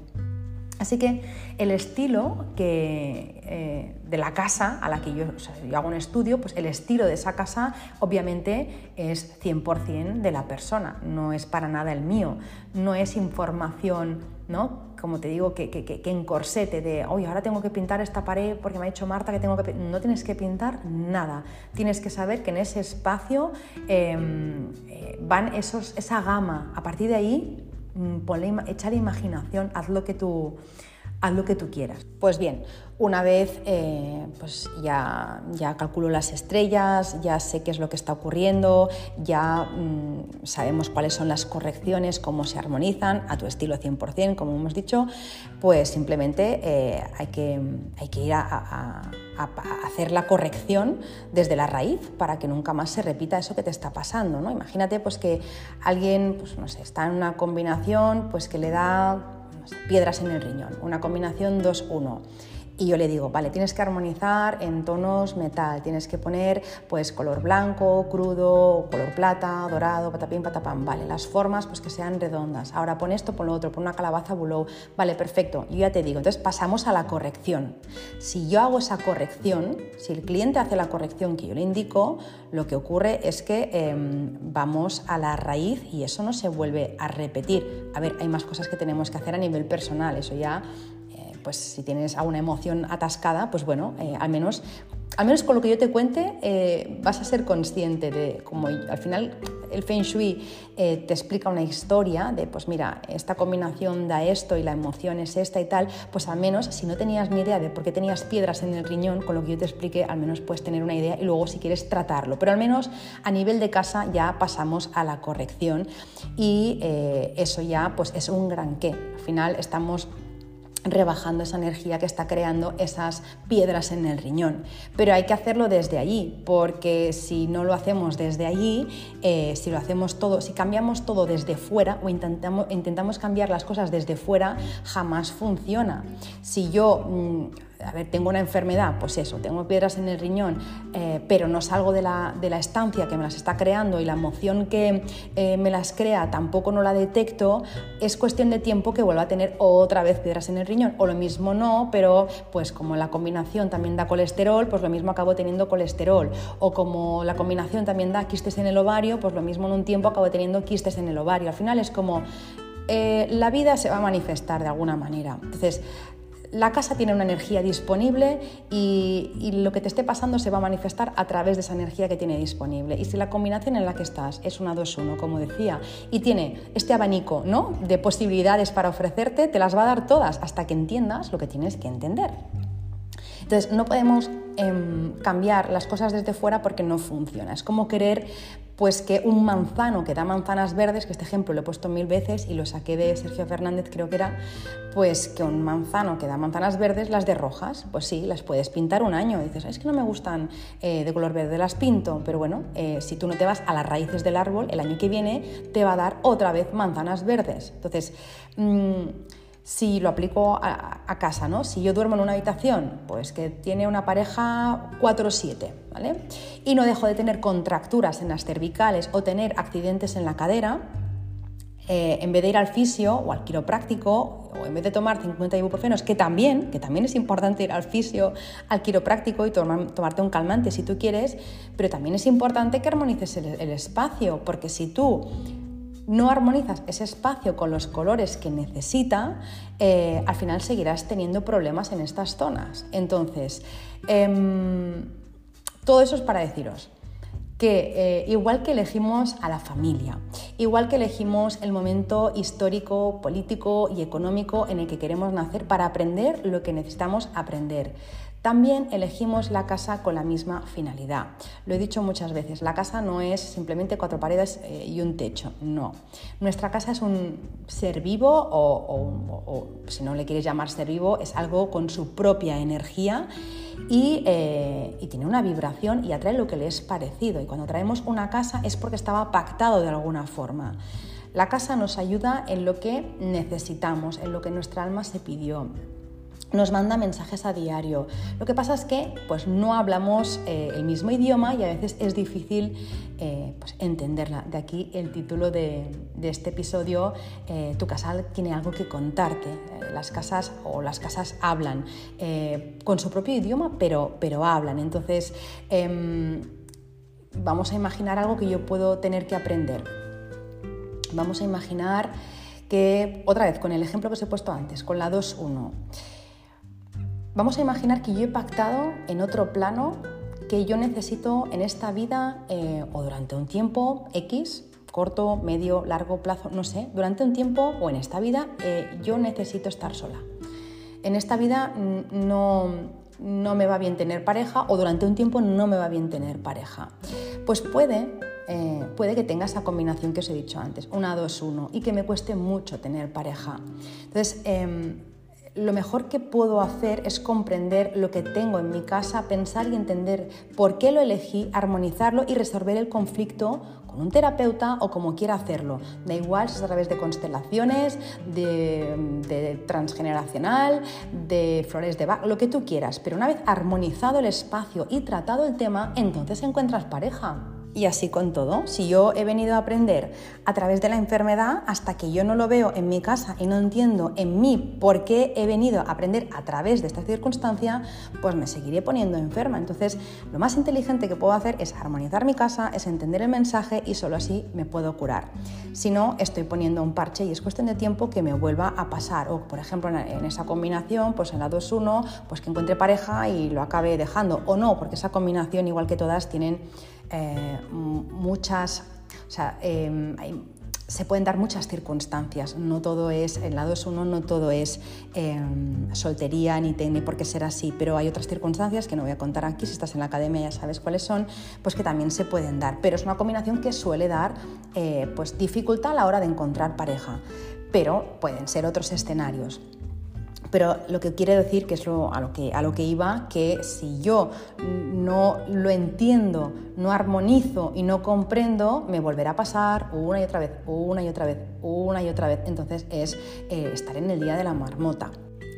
Así que el estilo que, eh, de la casa a la que yo, hago un estudio, pues el estilo de esa casa obviamente es 100% de la persona, no es para nada el mío, no es información, ¿no? como te digo, que, que, que, encorsete de, oye, ahora tengo que pintar esta pared porque me ha dicho Marta que tengo que... No tienes que pintar nada, tienes que saber que en ese espacio em, eh, van esos, esa gama, a partir de ahí ponle, la imaginación, haz lo que tú haz lo que tú quieras. Pues bien, una vez eh, pues ya, ya calculo las estrellas, ya sé qué es lo que está ocurriendo, ya mm, sabemos cuáles son las correcciones, cómo se armonizan a tu estilo 100%, como hemos dicho, pues simplemente eh, hay, que, hay que ir a, hacer la corrección desde la raíz para que nunca más se repita eso que te está pasando. ¿no? Imagínate pues, que alguien pues, no sé, está en una combinación pues, que le da piedras en el riñón, una combinación 2-1 y yo le digo, vale, tienes que armonizar en tonos metal, tienes que poner pues color blanco, crudo, color plata, dorado, patapín, patapam, vale, las formas pues que sean redondas. Ahora pon esto, pon lo otro, pon una calabaza bulow, vale, perfecto, yo ya te digo, entonces pasamos a la corrección. Si yo hago esa corrección, si el cliente hace la corrección que yo le indico, lo que ocurre es que em, vamos a la raíz y eso no se vuelve a repetir. A ver, hay más cosas que tenemos que hacer a nivel personal, eso ya pues si tienes alguna emoción atascada, pues bueno, eh, al menos al menos con lo que yo te cuente, eh, vas a ser consciente de cómo al final el Feng Shui eh, te explica una historia de, pues mira, esta combinación da esto y la emoción es esta y tal, pues al menos si no tenías ni idea de por qué tenías piedras en el riñón, con lo que yo te explique, al menos puedes tener una idea y luego si quieres tratarlo. Pero al menos a nivel de casa ya pasamos a la corrección y eso ya pues es un gran qué. Al final estamos rebajando esa energía que está creando esas piedras en el riñón. Pero hay que hacerlo desde allí, porque si no lo hacemos desde allí, eh, si lo hacemos todo, si cambiamos todo desde fuera o intentamos, intentamos cambiar las cosas desde fuera, jamás funciona. Si yo mm, a ver, tengo una enfermedad, pues eso, tengo piedras en el riñón, eh, pero no salgo de la, estancia que me las está creando y la emoción que eh, me las crea tampoco no la detecto, es cuestión de tiempo que vuelva a tener otra vez piedras en el riñón. O lo mismo no, pero pues como la combinación también da colesterol, pues lo mismo acabo teniendo colesterol. O como la combinación también da quistes en el ovario, pues lo mismo en un tiempo acabo teniendo quistes en el ovario. Al final es como eh, la vida se va a manifestar de alguna manera. Entonces, la casa tiene una energía disponible y, lo que te esté pasando se va a manifestar a través de esa energía que tiene disponible. Y si la combinación en la que estás es una 2-1, como decía, y tiene este abanico ¿no? de posibilidades para ofrecerte, te las va a dar todas hasta que entiendas lo que tienes que entender. Entonces, no podemos em, cambiar las cosas desde fuera porque no funciona. Es como querer pues que un manzano que da manzanas verdes, que este ejemplo lo he puesto mil veces y lo saqué de Sergio Fernández, creo que era, pues que un manzano que da manzanas verdes, las de rojas, pues sí, las puedes pintar un año. dices, es que no me gustan eh, de color verde, las pinto, pero bueno, eh, si tú no te vas a las raíces del árbol, el año que viene te va a dar otra vez manzanas verdes. Entonces, mm, si lo aplico a, casa, ¿no? Si yo duermo en una habitación, pues que tiene una pareja 4-7, ¿vale? Y no dejo de tener contracturas en las cervicales o tener accidentes en la cadera, eh, en vez de ir al fisio o al quiropráctico, o en vez de tomar 50 ibuprofenos, que también, que también es importante ir al fisio, al quiropráctico y tomarte un calmante si tú quieres, pero también es importante que armonices el espacio, porque si tú no armonizas ese espacio con los colores que necesita, eh, al final seguirás teniendo problemas en estas zonas. Entonces, em, todo eso es para deciros que eh, igual que elegimos a la familia, igual que elegimos el momento histórico, político y económico en el que queremos nacer para aprender lo que necesitamos aprender, también elegimos la casa con la misma finalidad. Lo he dicho muchas veces, la casa no es simplemente cuatro paredes eh, y un techo, no. Nuestra casa es un ser vivo o, si no le quieres llamar ser vivo, es algo con su propia energía y, eh, y, tiene una vibración y atrae lo que le es parecido. Y cuando traemos una casa es porque estaba pactado de alguna forma. La casa nos ayuda en lo que necesitamos, en lo que nuestra alma se pidió nos manda mensajes a diario. Lo que pasa es que pues, no hablamos eh, el mismo idioma y a veces es difícil eh, pues, entenderla. De aquí el título de, este episodio, eh, Tu casa tiene algo que contarte. las casas o las casas hablan con su propio idioma, pero, pero hablan. Entonces, em, vamos a imaginar algo que yo puedo tener que aprender. Vamos a imaginar que, otra vez, con el ejemplo que os he puesto antes, con la 2-1. Vamos a imaginar que yo he pactado en otro plano que yo necesito en esta vida eh, o durante un tiempo X, corto, medio, largo plazo, no sé, durante un tiempo o en esta vida eh, yo necesito estar sola. En esta vida no, no me va bien tener pareja o durante un tiempo no me va bien tener pareja. Pues puede eh, puede que tenga esa combinación que os he dicho antes, una, dos, uno, y que me cueste mucho tener pareja. Entonces, em, lo mejor que puedo hacer es comprender lo que tengo en mi casa, pensar y entender por qué lo elegí, armonizarlo y resolver el conflicto con un terapeuta o como quiera hacerlo. Da igual si es a través de constelaciones, de, transgeneracional, de flores de Bach, lo que tú quieras. Pero una vez armonizado el espacio y tratado el tema, entonces encuentras pareja. Y así con todo, si yo he venido a aprender a través de la enfermedad, hasta que yo no lo veo en mi casa y no entiendo en mí por qué he venido a aprender a través de esta circunstancia, pues me seguiré poniendo enferma. Entonces, lo más inteligente que puedo hacer es armonizar mi casa, es entender el mensaje y solo así me puedo curar. Si no, estoy poniendo un parche y es cuestión de tiempo que me vuelva a pasar. O, por ejemplo, en esa combinación, pues en la 2-1, pues que encuentre pareja y lo acabe dejando. O no, porque esa combinación, igual que todas, tienen eh, muchas, o sea, em, se pueden dar muchas circunstancias, no todo es, el lado es uno, no todo es em, soltería ni tiene por qué ser así, pero hay otras circunstancias que no voy a contar aquí, si estás en la academia ya sabes cuáles son, pues que también se pueden dar, pero es una combinación que suele dar eh, pues dificultad a la hora de encontrar pareja, pero pueden ser otros escenarios. Pero lo que quiere decir, que es lo, a, lo que, a lo que iba, que si yo no lo entiendo, no armonizo y no comprendo, me volverá a pasar una y otra vez, una y otra vez, una y otra vez. Entonces es eh, estar en el día de la marmota.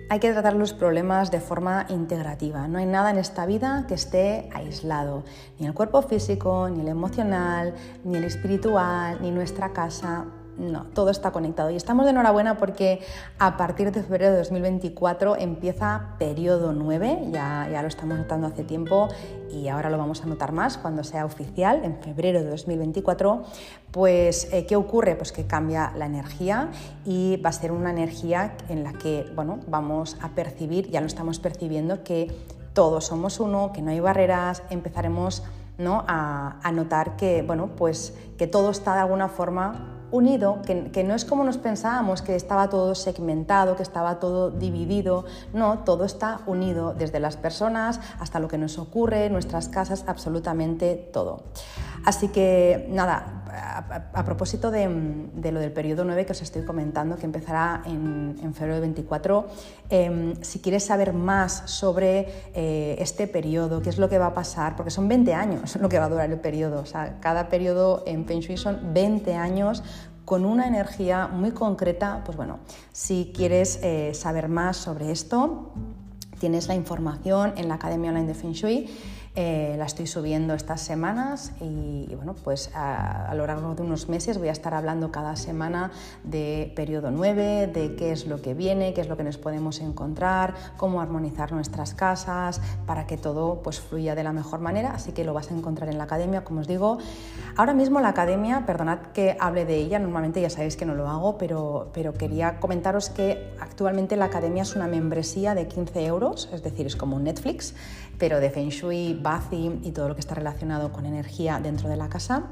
hay que tratar los problemas de forma integrativa. No hay nada en esta vida que esté aislado, ni el cuerpo físico, ni el emocional, ni el espiritual, ni nuestra casa. No, todo está conectado. Y estamos de enhorabuena porque a partir de febrero de 2024 empieza periodo 9, ya, ya lo estamos notando hace tiempo y ahora lo vamos a notar más cuando sea oficial, en febrero de 2024. Pues, eh, ¿qué ocurre? Pues que cambia la energía y va a ser una energía en la que, bueno, vamos a percibir, ya lo estamos percibiendo, que todos somos uno, que no hay barreras, empezaremos ¿no? a, a notar que, bueno, pues, que todo está de alguna forma unido, que, no es como nos pensábamos, que estaba todo segmentado, que estaba todo dividido, no, todo está unido, desde las personas hasta lo que nos ocurre, nuestras casas, absolutamente todo. Así que nada, a, propósito de, lo del periodo 9 que os estoy comentando, que empezará en, febrero del 24, em, si quieres saber más sobre eh, este periodo, qué es lo que va a pasar, porque son 20 años lo que va a durar el periodo, o sea, cada periodo en Feng Shui son 20 años con una energía muy concreta, pues bueno, si quieres eh, saber más sobre esto, tienes la información en la Academia Online de Feng Shui eh, la estoy subiendo estas semanas y, bueno, pues a, lo largo de unos meses voy a estar hablando cada semana de periodo 9, de qué es lo que viene, qué es lo que nos podemos encontrar, cómo armonizar nuestras casas para que todo pues fluya de la mejor manera, así que lo vas a encontrar en la academia, como os digo. Ahora mismo la academia, perdonad que hable de ella, normalmente ya sabéis que no lo hago, pero, pero quería comentaros que actualmente la academia es una membresía de 15 euros, es decir, es como un Netflix pero de Feng Shui, Y todo lo que está relacionado con energía dentro de la casa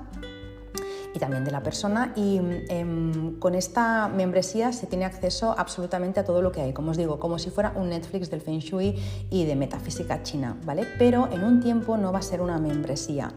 y también de la persona. Y em, con esta membresía se tiene acceso absolutamente a todo lo que hay, como os digo, como si fuera un Netflix del Feng Shui y de metafísica china, ¿vale? Pero en un tiempo no va a ser una membresía.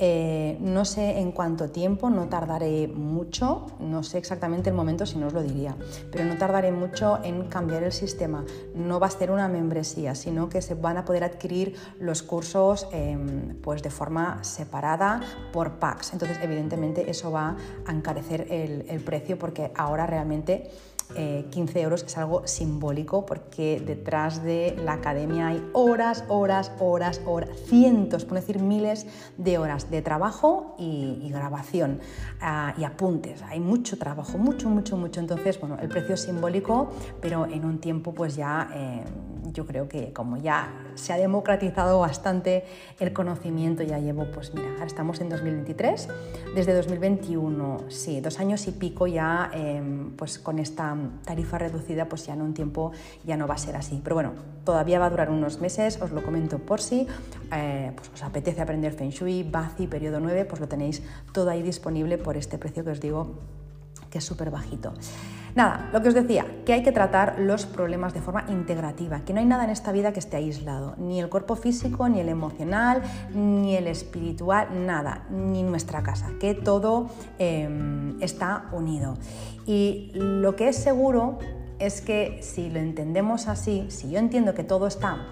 Eh, no sé en cuánto tiempo, no tardaré mucho, no sé exactamente el momento si no os lo diría, pero no tardaré mucho en cambiar el sistema. No va a ser una membresía, sino que se van a poder adquirir los cursos em, pues de forma separada por packs. Entonces, evidentemente, eso va a encarecer el precio porque ahora realmente 15 eh, euros es algo simbólico porque detrás de la academia hay horas, horas, horas, horas, cientos, por decir miles de horas de trabajo y, grabación ah, y apuntes. Hay mucho trabajo, mucho, mucho, mucho. Entonces, bueno, el precio es simbólico, pero en un tiempo pues ya eh, yo creo que como ya se ha democratizado bastante el conocimiento, ya llevo, pues mira, ahora estamos en 2023, desde 2021, sí, dos años y pico ya, em, pues con esta tarifa reducida, pues ya en un tiempo ya no va a ser así. Pero bueno, todavía va a durar unos meses, os lo comento por si eh, pues os apetece aprender Feng Shui, Bazi, periodo 9, pues lo tenéis todo ahí disponible por este precio que os digo que es súper bajito. Nada, lo que os decía, que hay que tratar los problemas de forma integrativa, que no hay nada en esta vida que esté aislado, ni el cuerpo físico, ni el emocional, ni el espiritual, nada, ni nuestra casa, que todo em, está unido. Y lo que es seguro es que si lo entendemos así, si yo entiendo que todo está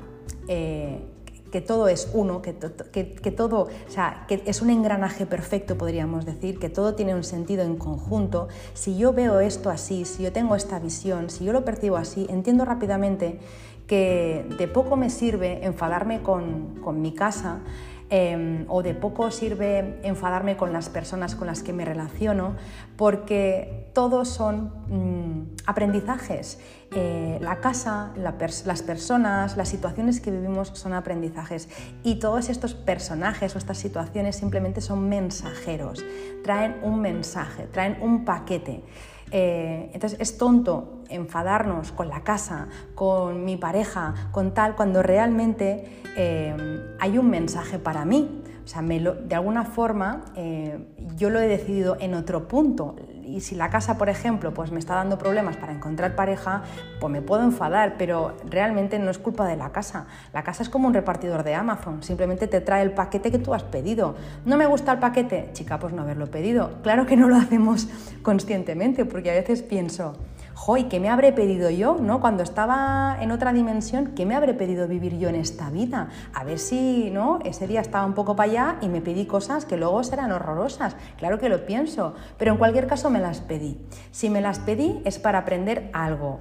eh, que todo es uno, que, todo, o sea, que es un engranaje perfecto, podríamos decir, que todo tiene un sentido en conjunto, si yo veo esto así, si yo tengo esta visión, si yo lo percibo así, entiendo rápidamente que de poco me sirve enfadarme con, con mi casa, Em, o de poco sirve enfadarme con las personas con las que me relaciono, porque todos son mm, aprendizajes. Eh, la casa, las personas, las situaciones que vivimos son aprendizajes y todos estos personajes o estas situaciones simplemente son mensajeros, traen un mensaje, traen un paquete. Eh, entonces es tonto enfadarnos con la casa, con mi pareja, con tal, cuando realmente eh, hay un mensaje para mí. O sea, de alguna forma eh, yo lo he decidido en otro punto. Y si la casa, por ejemplo, pues me está dando problemas para encontrar pareja, pues me puedo enfadar, pero realmente no es culpa de la casa. La casa es como un repartidor de Amazon, simplemente te trae el paquete que tú has pedido. ¿No me gusta el paquete? Chica, pues no haberlo pedido. Claro que no lo hacemos conscientemente, porque a veces pienso, ¡Joy! ¿qué me habré pedido yo? ¿no? Cuando estaba en otra dimensión, ¿qué me habré pedido vivir yo en esta vida? A ver si ¿no? ese día estaba un poco para allá y me pedí cosas que luego serán horrorosas. Claro que lo pienso, pero en cualquier caso me las pedí. Si me las pedí es para aprender algo.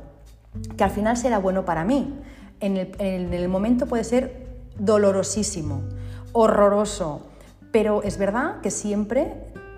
que al final será bueno para mí. En el, en el momento puede ser dolorosísimo, horroroso, pero es verdad que siempre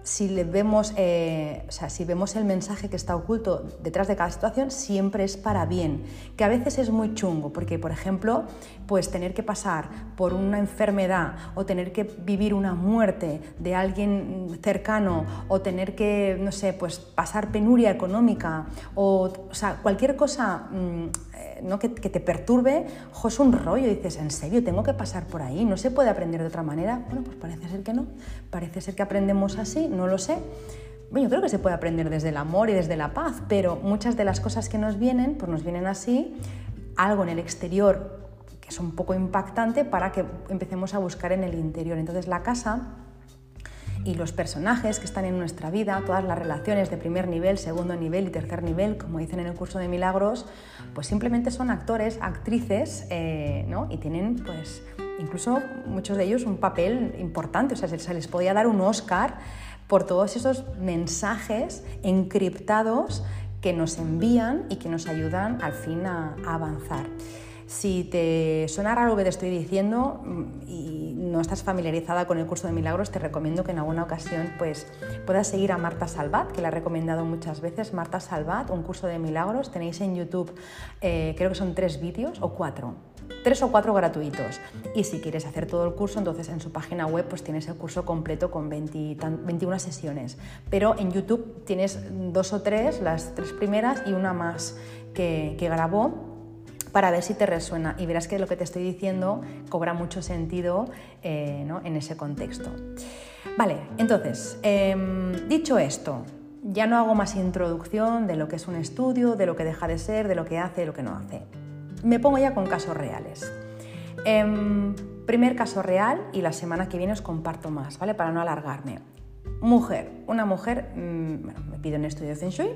si le vemos, eh, o sea, si vemos el mensaje que está oculto detrás de cada situación, siempre es para bien, que a veces es muy chungo, porque por ejemplo, pues tener que pasar por una enfermedad o tener que vivir una muerte de alguien cercano o tener que, no sé, pues pasar penuria económica o, o sea, cualquier cosa mm, ¿no? que, te perturbe, es un rollo, dices, ¿en serio tengo que pasar por ahí? ¿No se puede aprender de otra manera? Bueno, pues parece ser que no, parece ser que aprendemos así, no lo sé. Bueno, yo creo que se puede aprender desde el amor y desde la paz, pero muchas de las cosas que nos vienen, pues nos vienen así, algo en el exterior que es un poco impactante para que empecemos a buscar en el interior. Entonces la casa y los personajes que están en nuestra vida, todas las relaciones de primer nivel, segundo nivel y tercer nivel, como dicen en el curso de milagros, pues simplemente son actores, actrices, eh, ¿no? Y tienen, pues, incluso muchos de ellos un papel importante, o sea, se les podía dar un Oscar por todos esos mensajes encriptados que nos envían y que nos ayudan al fin a, a avanzar. Si te suena raro lo que te estoy diciendo mm, y no estás familiarizada con el curso de milagros, te recomiendo que en alguna ocasión pues, puedas seguir a Marta Salvat, que la he recomendado muchas veces. Marta Salvat, un curso de milagros. Tenéis en YouTube, eh, creo que son tres vídeos o cuatro tres o cuatro gratuitos. Y si quieres hacer todo el curso, entonces en su página web pues tienes el curso completo con 21 sesiones. Pero en YouTube tienes dos o tres, las tres primeras y una más que grabó para ver si te resuena y verás que lo que te estoy diciendo cobra mucho sentido eh, en ese contexto. Vale, entonces, em, dicho esto, ya no hago más introducción de lo que es un estudio, de lo que deja de ser, de lo que hace, de lo que no hace. Me pongo ya con casos reales. Em, primer caso real y la semana que viene os comparto más, ¿vale? Para no alargarme. Mujer, una mujer, mm, me pide un estudio de Feng Shui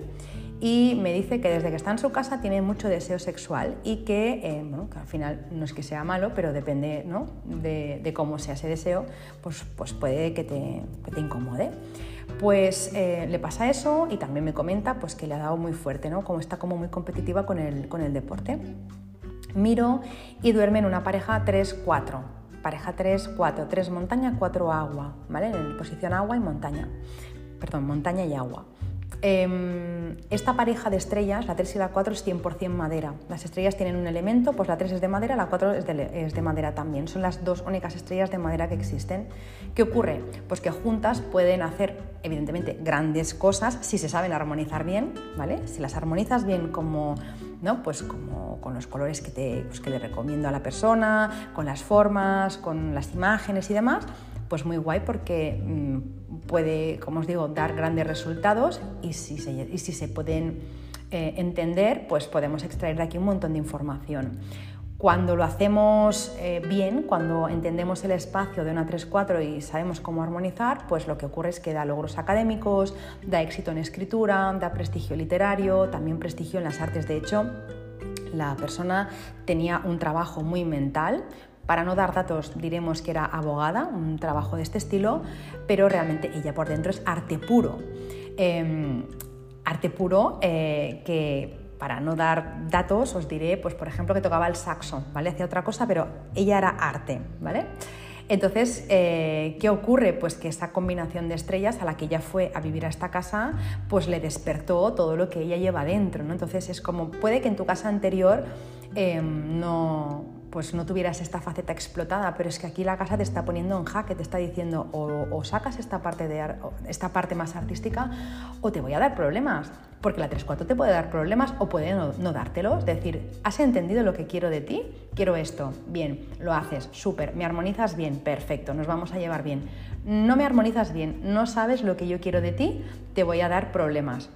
y me dice que desde que está en su casa tiene mucho deseo sexual y que, eh, bueno, que al final no es que sea malo, pero depende ¿no? de, cómo sea ese deseo, pues, pues puede que te, que te incomode. Pues eh, le pasa eso y también me comenta pues, que le ha dado muy fuerte, ¿no? como está como muy competitiva con el, con el deporte. Miro y duerme en una pareja 3-4. Pareja 3-4, 3 montaña, 4 agua, ¿vale? En posición agua y montaña. Perdón, montaña y agua. Em, esta pareja de estrellas, la 3 y la 4, es 100% madera. Las estrellas tienen un elemento, pues la 3 es de madera, la 4 es de, madera también. Son las dos únicas estrellas de madera que existen. ¿Qué ocurre? Pues que juntas pueden hacer, evidentemente, grandes cosas si se saben armonizar bien, ¿vale? Si las armonizas bien como, ¿no? Pues como con los colores que, te, pues que le recomiendo a la persona, con las formas, con las imágenes y demás, pues muy guay porque mm, puede, como os digo, dar grandes resultados y si se, y si se pueden eh, entender, pues podemos extraer de aquí un montón de información. Cuando lo hacemos eh, bien, cuando entendemos el espacio de una 3-4 y sabemos cómo armonizar, pues lo que ocurre es que da logros académicos, da éxito en escritura, da prestigio literario, también prestigio en las artes. De hecho, la persona tenía un trabajo muy mental, para no dar datos diremos que era abogada, un trabajo de este estilo, pero realmente ella por dentro es arte puro. Em, arte puro eh, que para no dar datos os diré, pues por ejemplo que tocaba el saxo, ¿vale? Hacía otra cosa, pero ella era arte, ¿vale? Entonces, eh, ¿qué ocurre? Pues que esa combinación de estrellas a la que ella fue a vivir a esta casa, pues le despertó todo lo que ella lleva dentro, ¿no? Entonces es como, puede que en tu casa anterior em, no pues no tuvieras esta faceta explotada, pero es que aquí la casa te está poniendo en jaque, te está diciendo o, sacas esta parte, de, esta parte más artística o te voy a dar problemas, porque la 3-4 te puede dar problemas o puede no, no, dártelos, es decir, ¿has entendido lo que quiero de ti? Quiero esto, bien, lo haces, súper, me armonizas bien, perfecto, nos vamos a llevar bien. No me armonizas bien, no sabes lo que yo quiero de ti, te voy a dar problemas.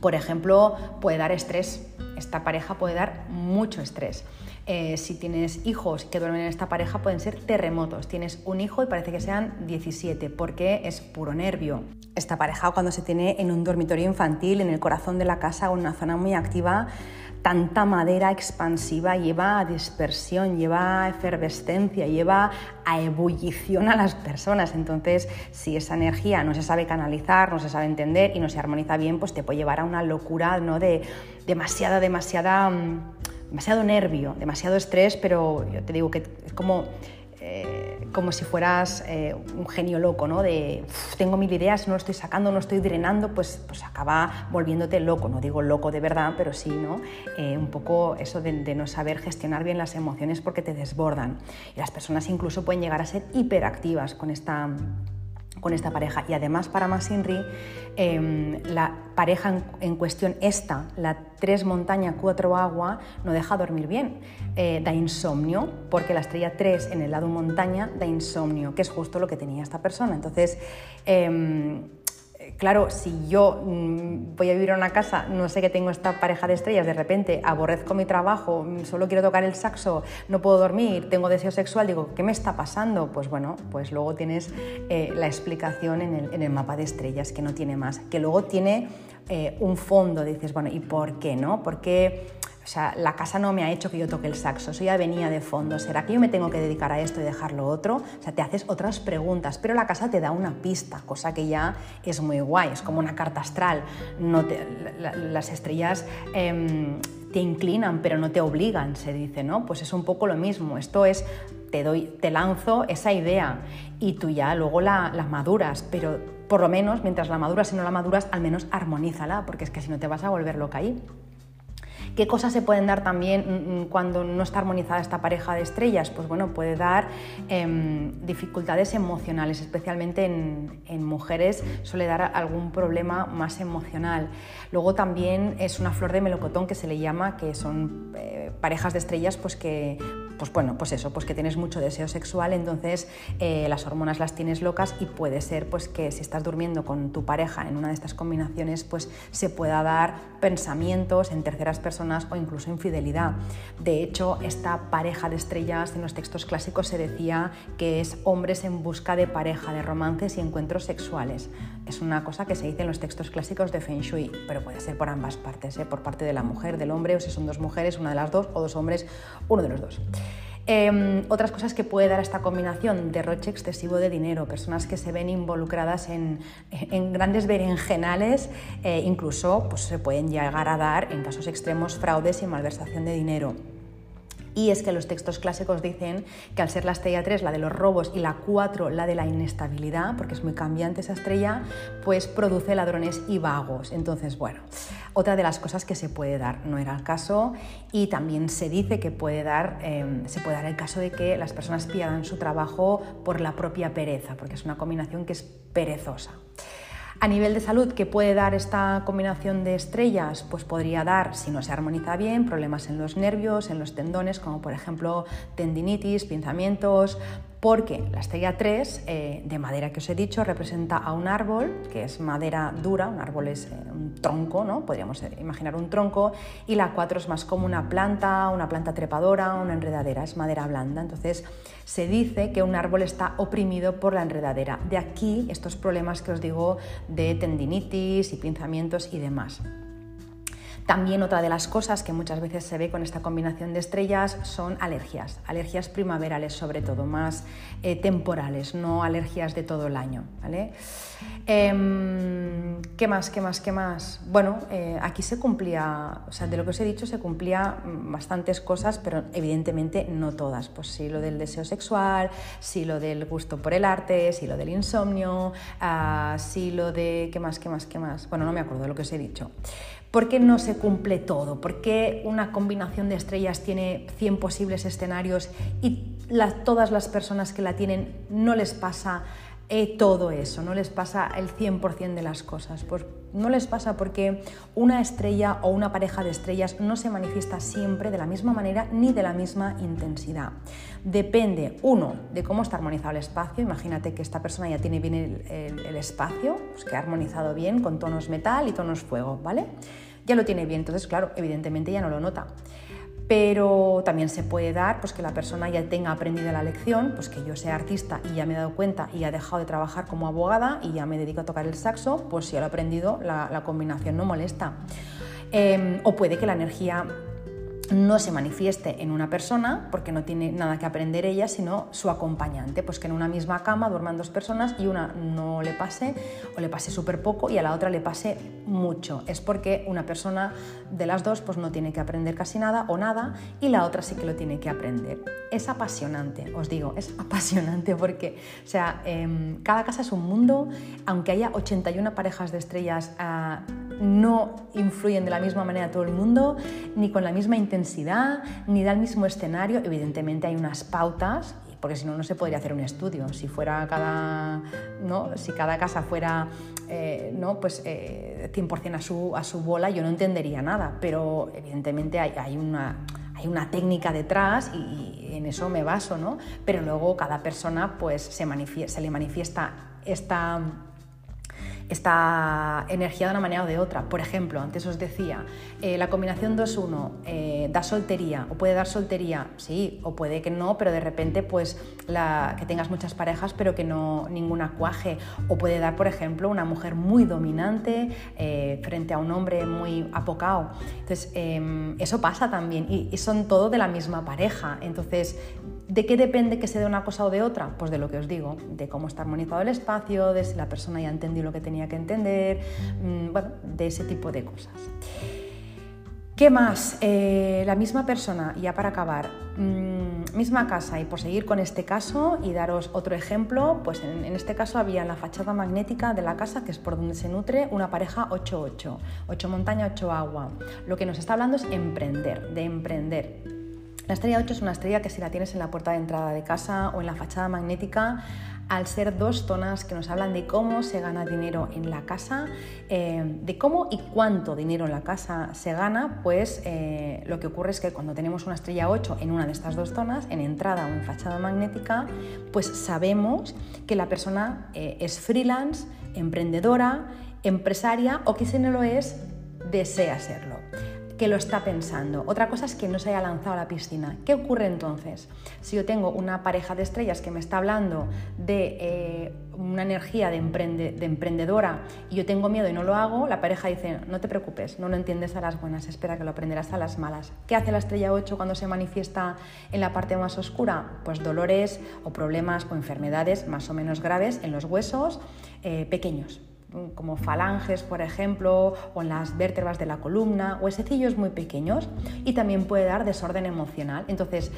Por ejemplo, puede dar estrés, esta pareja puede dar mucho estrés. Eh, si tienes hijos que duermen en esta pareja, pueden ser terremotos. Tienes un hijo y parece que sean 17, porque es puro nervio. Esta pareja, cuando se tiene en un dormitorio infantil, en el corazón de la casa o en una zona muy activa, tanta madera expansiva lleva a dispersión, lleva a efervescencia, lleva a ebullición a las personas. Entonces, si esa energía no se sabe canalizar, no se sabe entender y no se armoniza bien, pues te puede llevar a una locura ¿no? de demasiada, demasiada, mm, demasiado nervio, demasiado estrés, pero yo te digo que es como eh, como si fueras eh, un genio loco, ¿no? De tengo mil ideas, no lo estoy sacando, no estoy drenando, pues, pues acaba volviéndote loco. No digo loco de verdad, pero sí, ¿no? Eh, un poco eso de, de, no saber gestionar bien las emociones porque te desbordan. Y las personas incluso pueden llegar a ser hiperactivas con esta con esta pareja. Y además para Masinri, eh, la pareja en, cuestión, esta, la 3 montaña, 4 agua, no deja dormir bien. Eh, da insomnio, porque la estrella 3 en el lado montaña da insomnio, que es justo lo que tenía esta persona. Entonces, eh, claro, si yo mm, voy a vivir en una casa, no sé que tengo esta pareja de estrellas, de repente aborrezco mi trabajo, mm, solo quiero tocar el saxo, no puedo dormir, tengo deseo sexual, digo, ¿qué me está pasando? Pues bueno, pues luego tienes eh, la explicación en el, mapa de estrellas, que no tiene más, que luego tiene eh, un fondo, dices, bueno, ¿y por qué no? Porque o sea, la casa no me ha hecho que yo toque el saxo, eso ya venía de fondo. ¿Será que yo me tengo que dedicar a esto y dejar lo otro? O sea, te haces otras preguntas, pero la casa te da una pista, cosa que ya es muy guay, es como una carta astral. No las estrellas em, te inclinan, pero no te obligan, se dice, ¿no? Pues es un poco lo mismo. Esto es, te, doy, te lanzo esa idea y tú ya luego la, la maduras, pero por lo menos, mientras la maduras, si no la maduras, al menos armonízala, porque es que si no te vas a volver loca ahí. ¿Qué cosas se pueden dar también mm, mm, cuando no está armonizada esta pareja de estrellas? Pues bueno, puede dar em, dificultades emocionales, especialmente en, mujeres suele dar algún problema más emocional. Luego también es una flor de melocotón que se le llama, que son eh, parejas de estrellas pues que pues bueno, pues eso, pues que tienes mucho deseo sexual, entonces eh, las hormonas las tienes locas y puede ser pues que si estás durmiendo con tu pareja en una de estas combinaciones, pues se pueda dar pensamientos en terceras personas o incluso infidelidad. De hecho, esta pareja de estrellas en los textos clásicos se decía que es hombres en busca de pareja, de romances y encuentros sexuales. Es una cosa que se dice en los textos clásicos de Feng Shui, pero puede ser por ambas partes, ¿eh? por parte de la mujer, del hombre, o si son dos mujeres, una de las dos, o dos hombres, uno de los dos. Em, otras cosas que puede dar esta combinación, derroche excesivo de dinero, personas que se ven involucradas en, grandes berenjenales, eh, incluso pues, se pueden llegar a dar, en casos extremos, fraudes y malversación de dinero. Y es que los textos clásicos dicen que al ser la estrella 3 la de los robos y la 4 la de la inestabilidad, porque es muy cambiante esa estrella, pues produce ladrones y vagos. Entonces, bueno, otra de las cosas que se puede dar, no era el caso, y también se dice que puede dar, em, se puede dar el caso de que las personas pierdan su trabajo por la propia pereza, porque es una combinación que es perezosa. A nivel de salud, ¿qué puede dar esta combinación de estrellas? Pues podría dar, si no se armoniza bien, problemas en los nervios, en los tendones, como por ejemplo tendinitis, pinzamientos, porque la estrella 3, eh, de madera que os he dicho, representa a un árbol, que es madera dura, un árbol es eh, un tronco, ¿no? podríamos eh, imaginar un tronco, y la 4 es más como una planta, una planta trepadora, una enredadera, es madera blanda. Entonces se dice que un árbol está oprimido por la enredadera. De aquí estos problemas que os digo de tendinitis y pinzamientos y demás. También otra de las cosas que muchas veces se ve con esta combinación de estrellas son alergias, alergias primaverales sobre todo, más eh, temporales, no alergias de todo el año. ¿vale? Em, ¿Qué más? ¿Qué más? ¿Qué más? Bueno, eh, aquí se cumplía, o sea, de lo que os he dicho se cumplía bastantes cosas, pero evidentemente no todas. Pues sí, lo del deseo sexual, sí lo del gusto por el arte, sí lo del insomnio, uh, sí lo de... ¿Qué más? ¿Qué más? ¿Qué más? Bueno, no me acuerdo de lo que os he dicho. ¿Por qué no se cumple todo? ¿Por qué una combinación de estrellas tiene 100 posibles escenarios y todas las personas que la tienen no les pasa eh, todo eso, no les pasa el 100% de las cosas? Pues no les pasa porque una estrella o una pareja de estrellas no se manifiesta siempre de la misma manera ni de la misma intensidad. Depende, uno, de cómo está armonizado el espacio. Imagínate que esta persona ya tiene bien el, espacio, pues que ha armonizado bien con tonos metal y tonos fuego, ¿vale? Ya lo tiene bien, entonces, claro, evidentemente ya no lo nota pero también se puede dar pues, que la persona ya tenga aprendido la lección, pues que yo sea artista y ya me he dado cuenta y he dejado de trabajar como abogada y ya me dedico a tocar el saxo, pues si lo he aprendido, la, la combinación no molesta. Em, o puede que la energía no se manifieste en una persona porque no tiene nada que aprender ella, sino su acompañante, pues que en una misma cama duerman dos personas y una no le pase o le pase súper poco y a la otra le pase mucho. Es porque una persona de las dos pues no tiene que aprender casi nada o nada y la otra sí que lo tiene que aprender. Es apasionante, os digo, es apasionante porque, o sea, em, cada casa es un mundo, aunque haya 81 parejas de estrellas, ah, no influyen de la misma manera todo el mundo, ni con la misma intensidad, ni da el mismo escenario. Evidentemente hay unas pautas, porque si no, no se podría hacer un estudio. Si fuera cada, ¿no? si cada casa fuera eh, ¿no? pues, eh, 100% a su, a su bola, yo no entendería nada, pero evidentemente hay, hay una hay una técnica detrás y, en eso me baso, ¿no? Pero luego cada persona pues se, se le manifiesta esta esta energía de una manera o de otra. Por ejemplo, antes os decía, eh, la combinación 2-1 eh, da soltería o puede dar soltería, sí, o puede que no, pero de repente pues que tengas muchas parejas pero que no ninguna cuaje. O puede dar, por ejemplo, una mujer muy dominante eh, frente a un hombre muy apocado. Entonces, em, eso pasa también y, y son todo de la misma pareja. Entonces, ¿De qué depende que se dé una cosa o de otra? Pues de lo que os digo, de cómo está armonizado el espacio, de si la persona ya entendió lo que tenía que entender, mm, bueno, de ese tipo de cosas. ¿Qué más? Eh, la misma persona, ya para acabar, mm, misma casa y por seguir con este caso y daros otro ejemplo, pues en, este caso había la fachada magnética de la casa, que es por donde se nutre, una pareja 8-8, 8 montaña, 8 agua. Lo que nos está hablando es emprender, de emprender. La estrella 8 es una estrella que si la tienes en la puerta de entrada de casa o en la fachada magnética, al ser dos zonas que nos hablan de cómo se gana dinero en la casa, eh, de cómo y cuánto dinero en la casa se gana, pues eh, lo que ocurre es que cuando tenemos una estrella 8 en una de estas dos zonas, en entrada o en fachada magnética, pues sabemos que la persona eh, es freelance, emprendedora, empresaria o que si no lo es, desea serlo que lo está pensando. Otra cosa es que no se haya lanzado a la piscina. ¿Qué ocurre entonces? Si yo tengo una pareja de estrellas que me está hablando de eh, una energía de, emprendedora y yo tengo miedo y no lo hago, la pareja dice, no te preocupes, no lo entiendes a las buenas, espera que lo aprenderás a las malas. ¿Qué hace la estrella 8 cuando se manifiesta en la parte más oscura? Pues dolores o problemas o enfermedades más o menos graves en los huesos eh, pequeños como falanges, por ejemplo, o en las vértebras de la columna, huesecillos muy pequeños, y también puede dar desorden emocional. Entonces,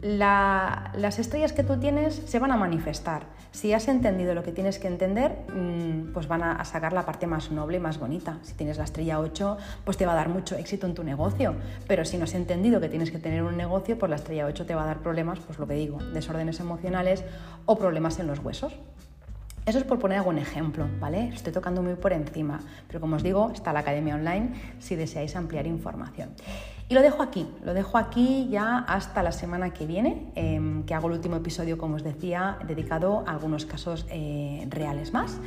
las estrellas que tú tienes se van a manifestar. Si has entendido lo que tienes que entender, mm, pues van a sacar la parte más noble y más bonita. Si tienes la estrella 8, pues te va a dar mucho éxito en tu negocio. Pero si no has entendido que tienes que tener un negocio, pues la estrella 8 te va a dar problemas, pues lo que digo, desórdenes emocionales o problemas en los huesos. Eso es por poner algún ejemplo, ¿vale? Estoy tocando muy por encima, pero como os digo, está la Academia Online si deseáis ampliar información. Y lo dejo aquí, lo dejo aquí ya hasta la semana que viene, em, que hago el último episodio, como os decía, dedicado a algunos casos eh, reales más.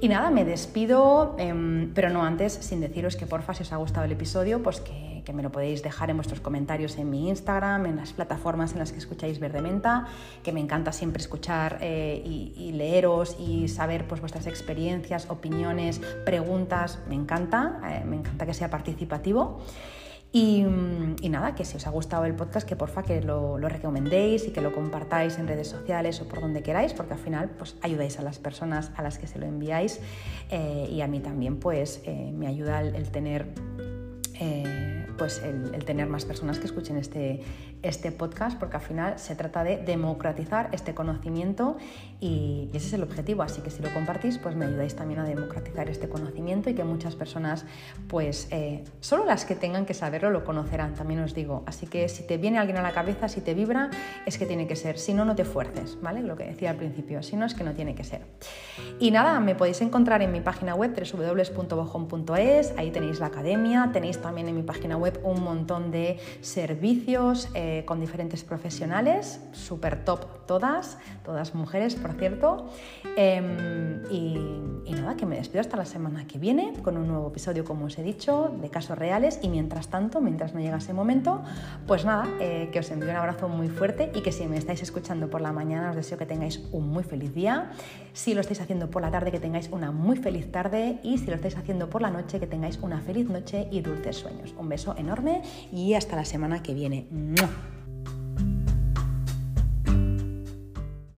Y nada, me despido, em, pero no antes sin deciros que porfa, si os ha gustado el episodio, pues que me lo podéis dejar en vuestros comentarios en mi Instagram, en las plataformas en las que escucháis Verde Menta, que me encanta siempre escuchar eh, y, leeros y saber pues, vuestras experiencias, opiniones, preguntas. Me encanta, eh, me encanta que sea participativo. Mm, y, nada, que si os ha gustado el podcast, que porfa que lo, recomendéis y que lo compartáis en redes sociales o por donde queráis, porque al final pues ayudáis a las personas a las que se lo enviáis eh, y a mí también pues me ayuda el, tener pues el, tener más personas que escuchen este, este podcast, porque al final se trata de democratizar este conocimiento y, ese es el objetivo. Así que si lo compartís, pues me ayudáis también a democratizar este conocimiento y que muchas personas, pues eh, solo las que tengan que saberlo lo conocerán, también os digo. Así que si te viene alguien a la cabeza, si te vibra, es que tiene que ser. Si no, no te fuerces, ¿vale? Lo que decía al principio. Si no, es que no tiene que ser. Y nada, me podéis encontrar en mi página web www.bojón.es, ahí tenéis la academia, tenéis también en mi página web un montón de servicios eh, con diferentes profesionales, súper top todas, todas mujeres, por cierto. Em, y, nada, que me despido hasta la semana que viene con un nuevo episodio, como os he dicho, de casos reales. Y mientras tanto, mientras no llega ese momento, pues nada, eh, que os envío un abrazo muy fuerte y que si me estáis escuchando por la mañana, os deseo que tengáis un muy feliz día. Si lo estáis haciendo por la tarde, que tengáis una muy feliz tarde. Y si lo estáis haciendo por la noche, que tengáis una feliz noche y dulces sueños. Un beso enorme y hasta la semana que viene.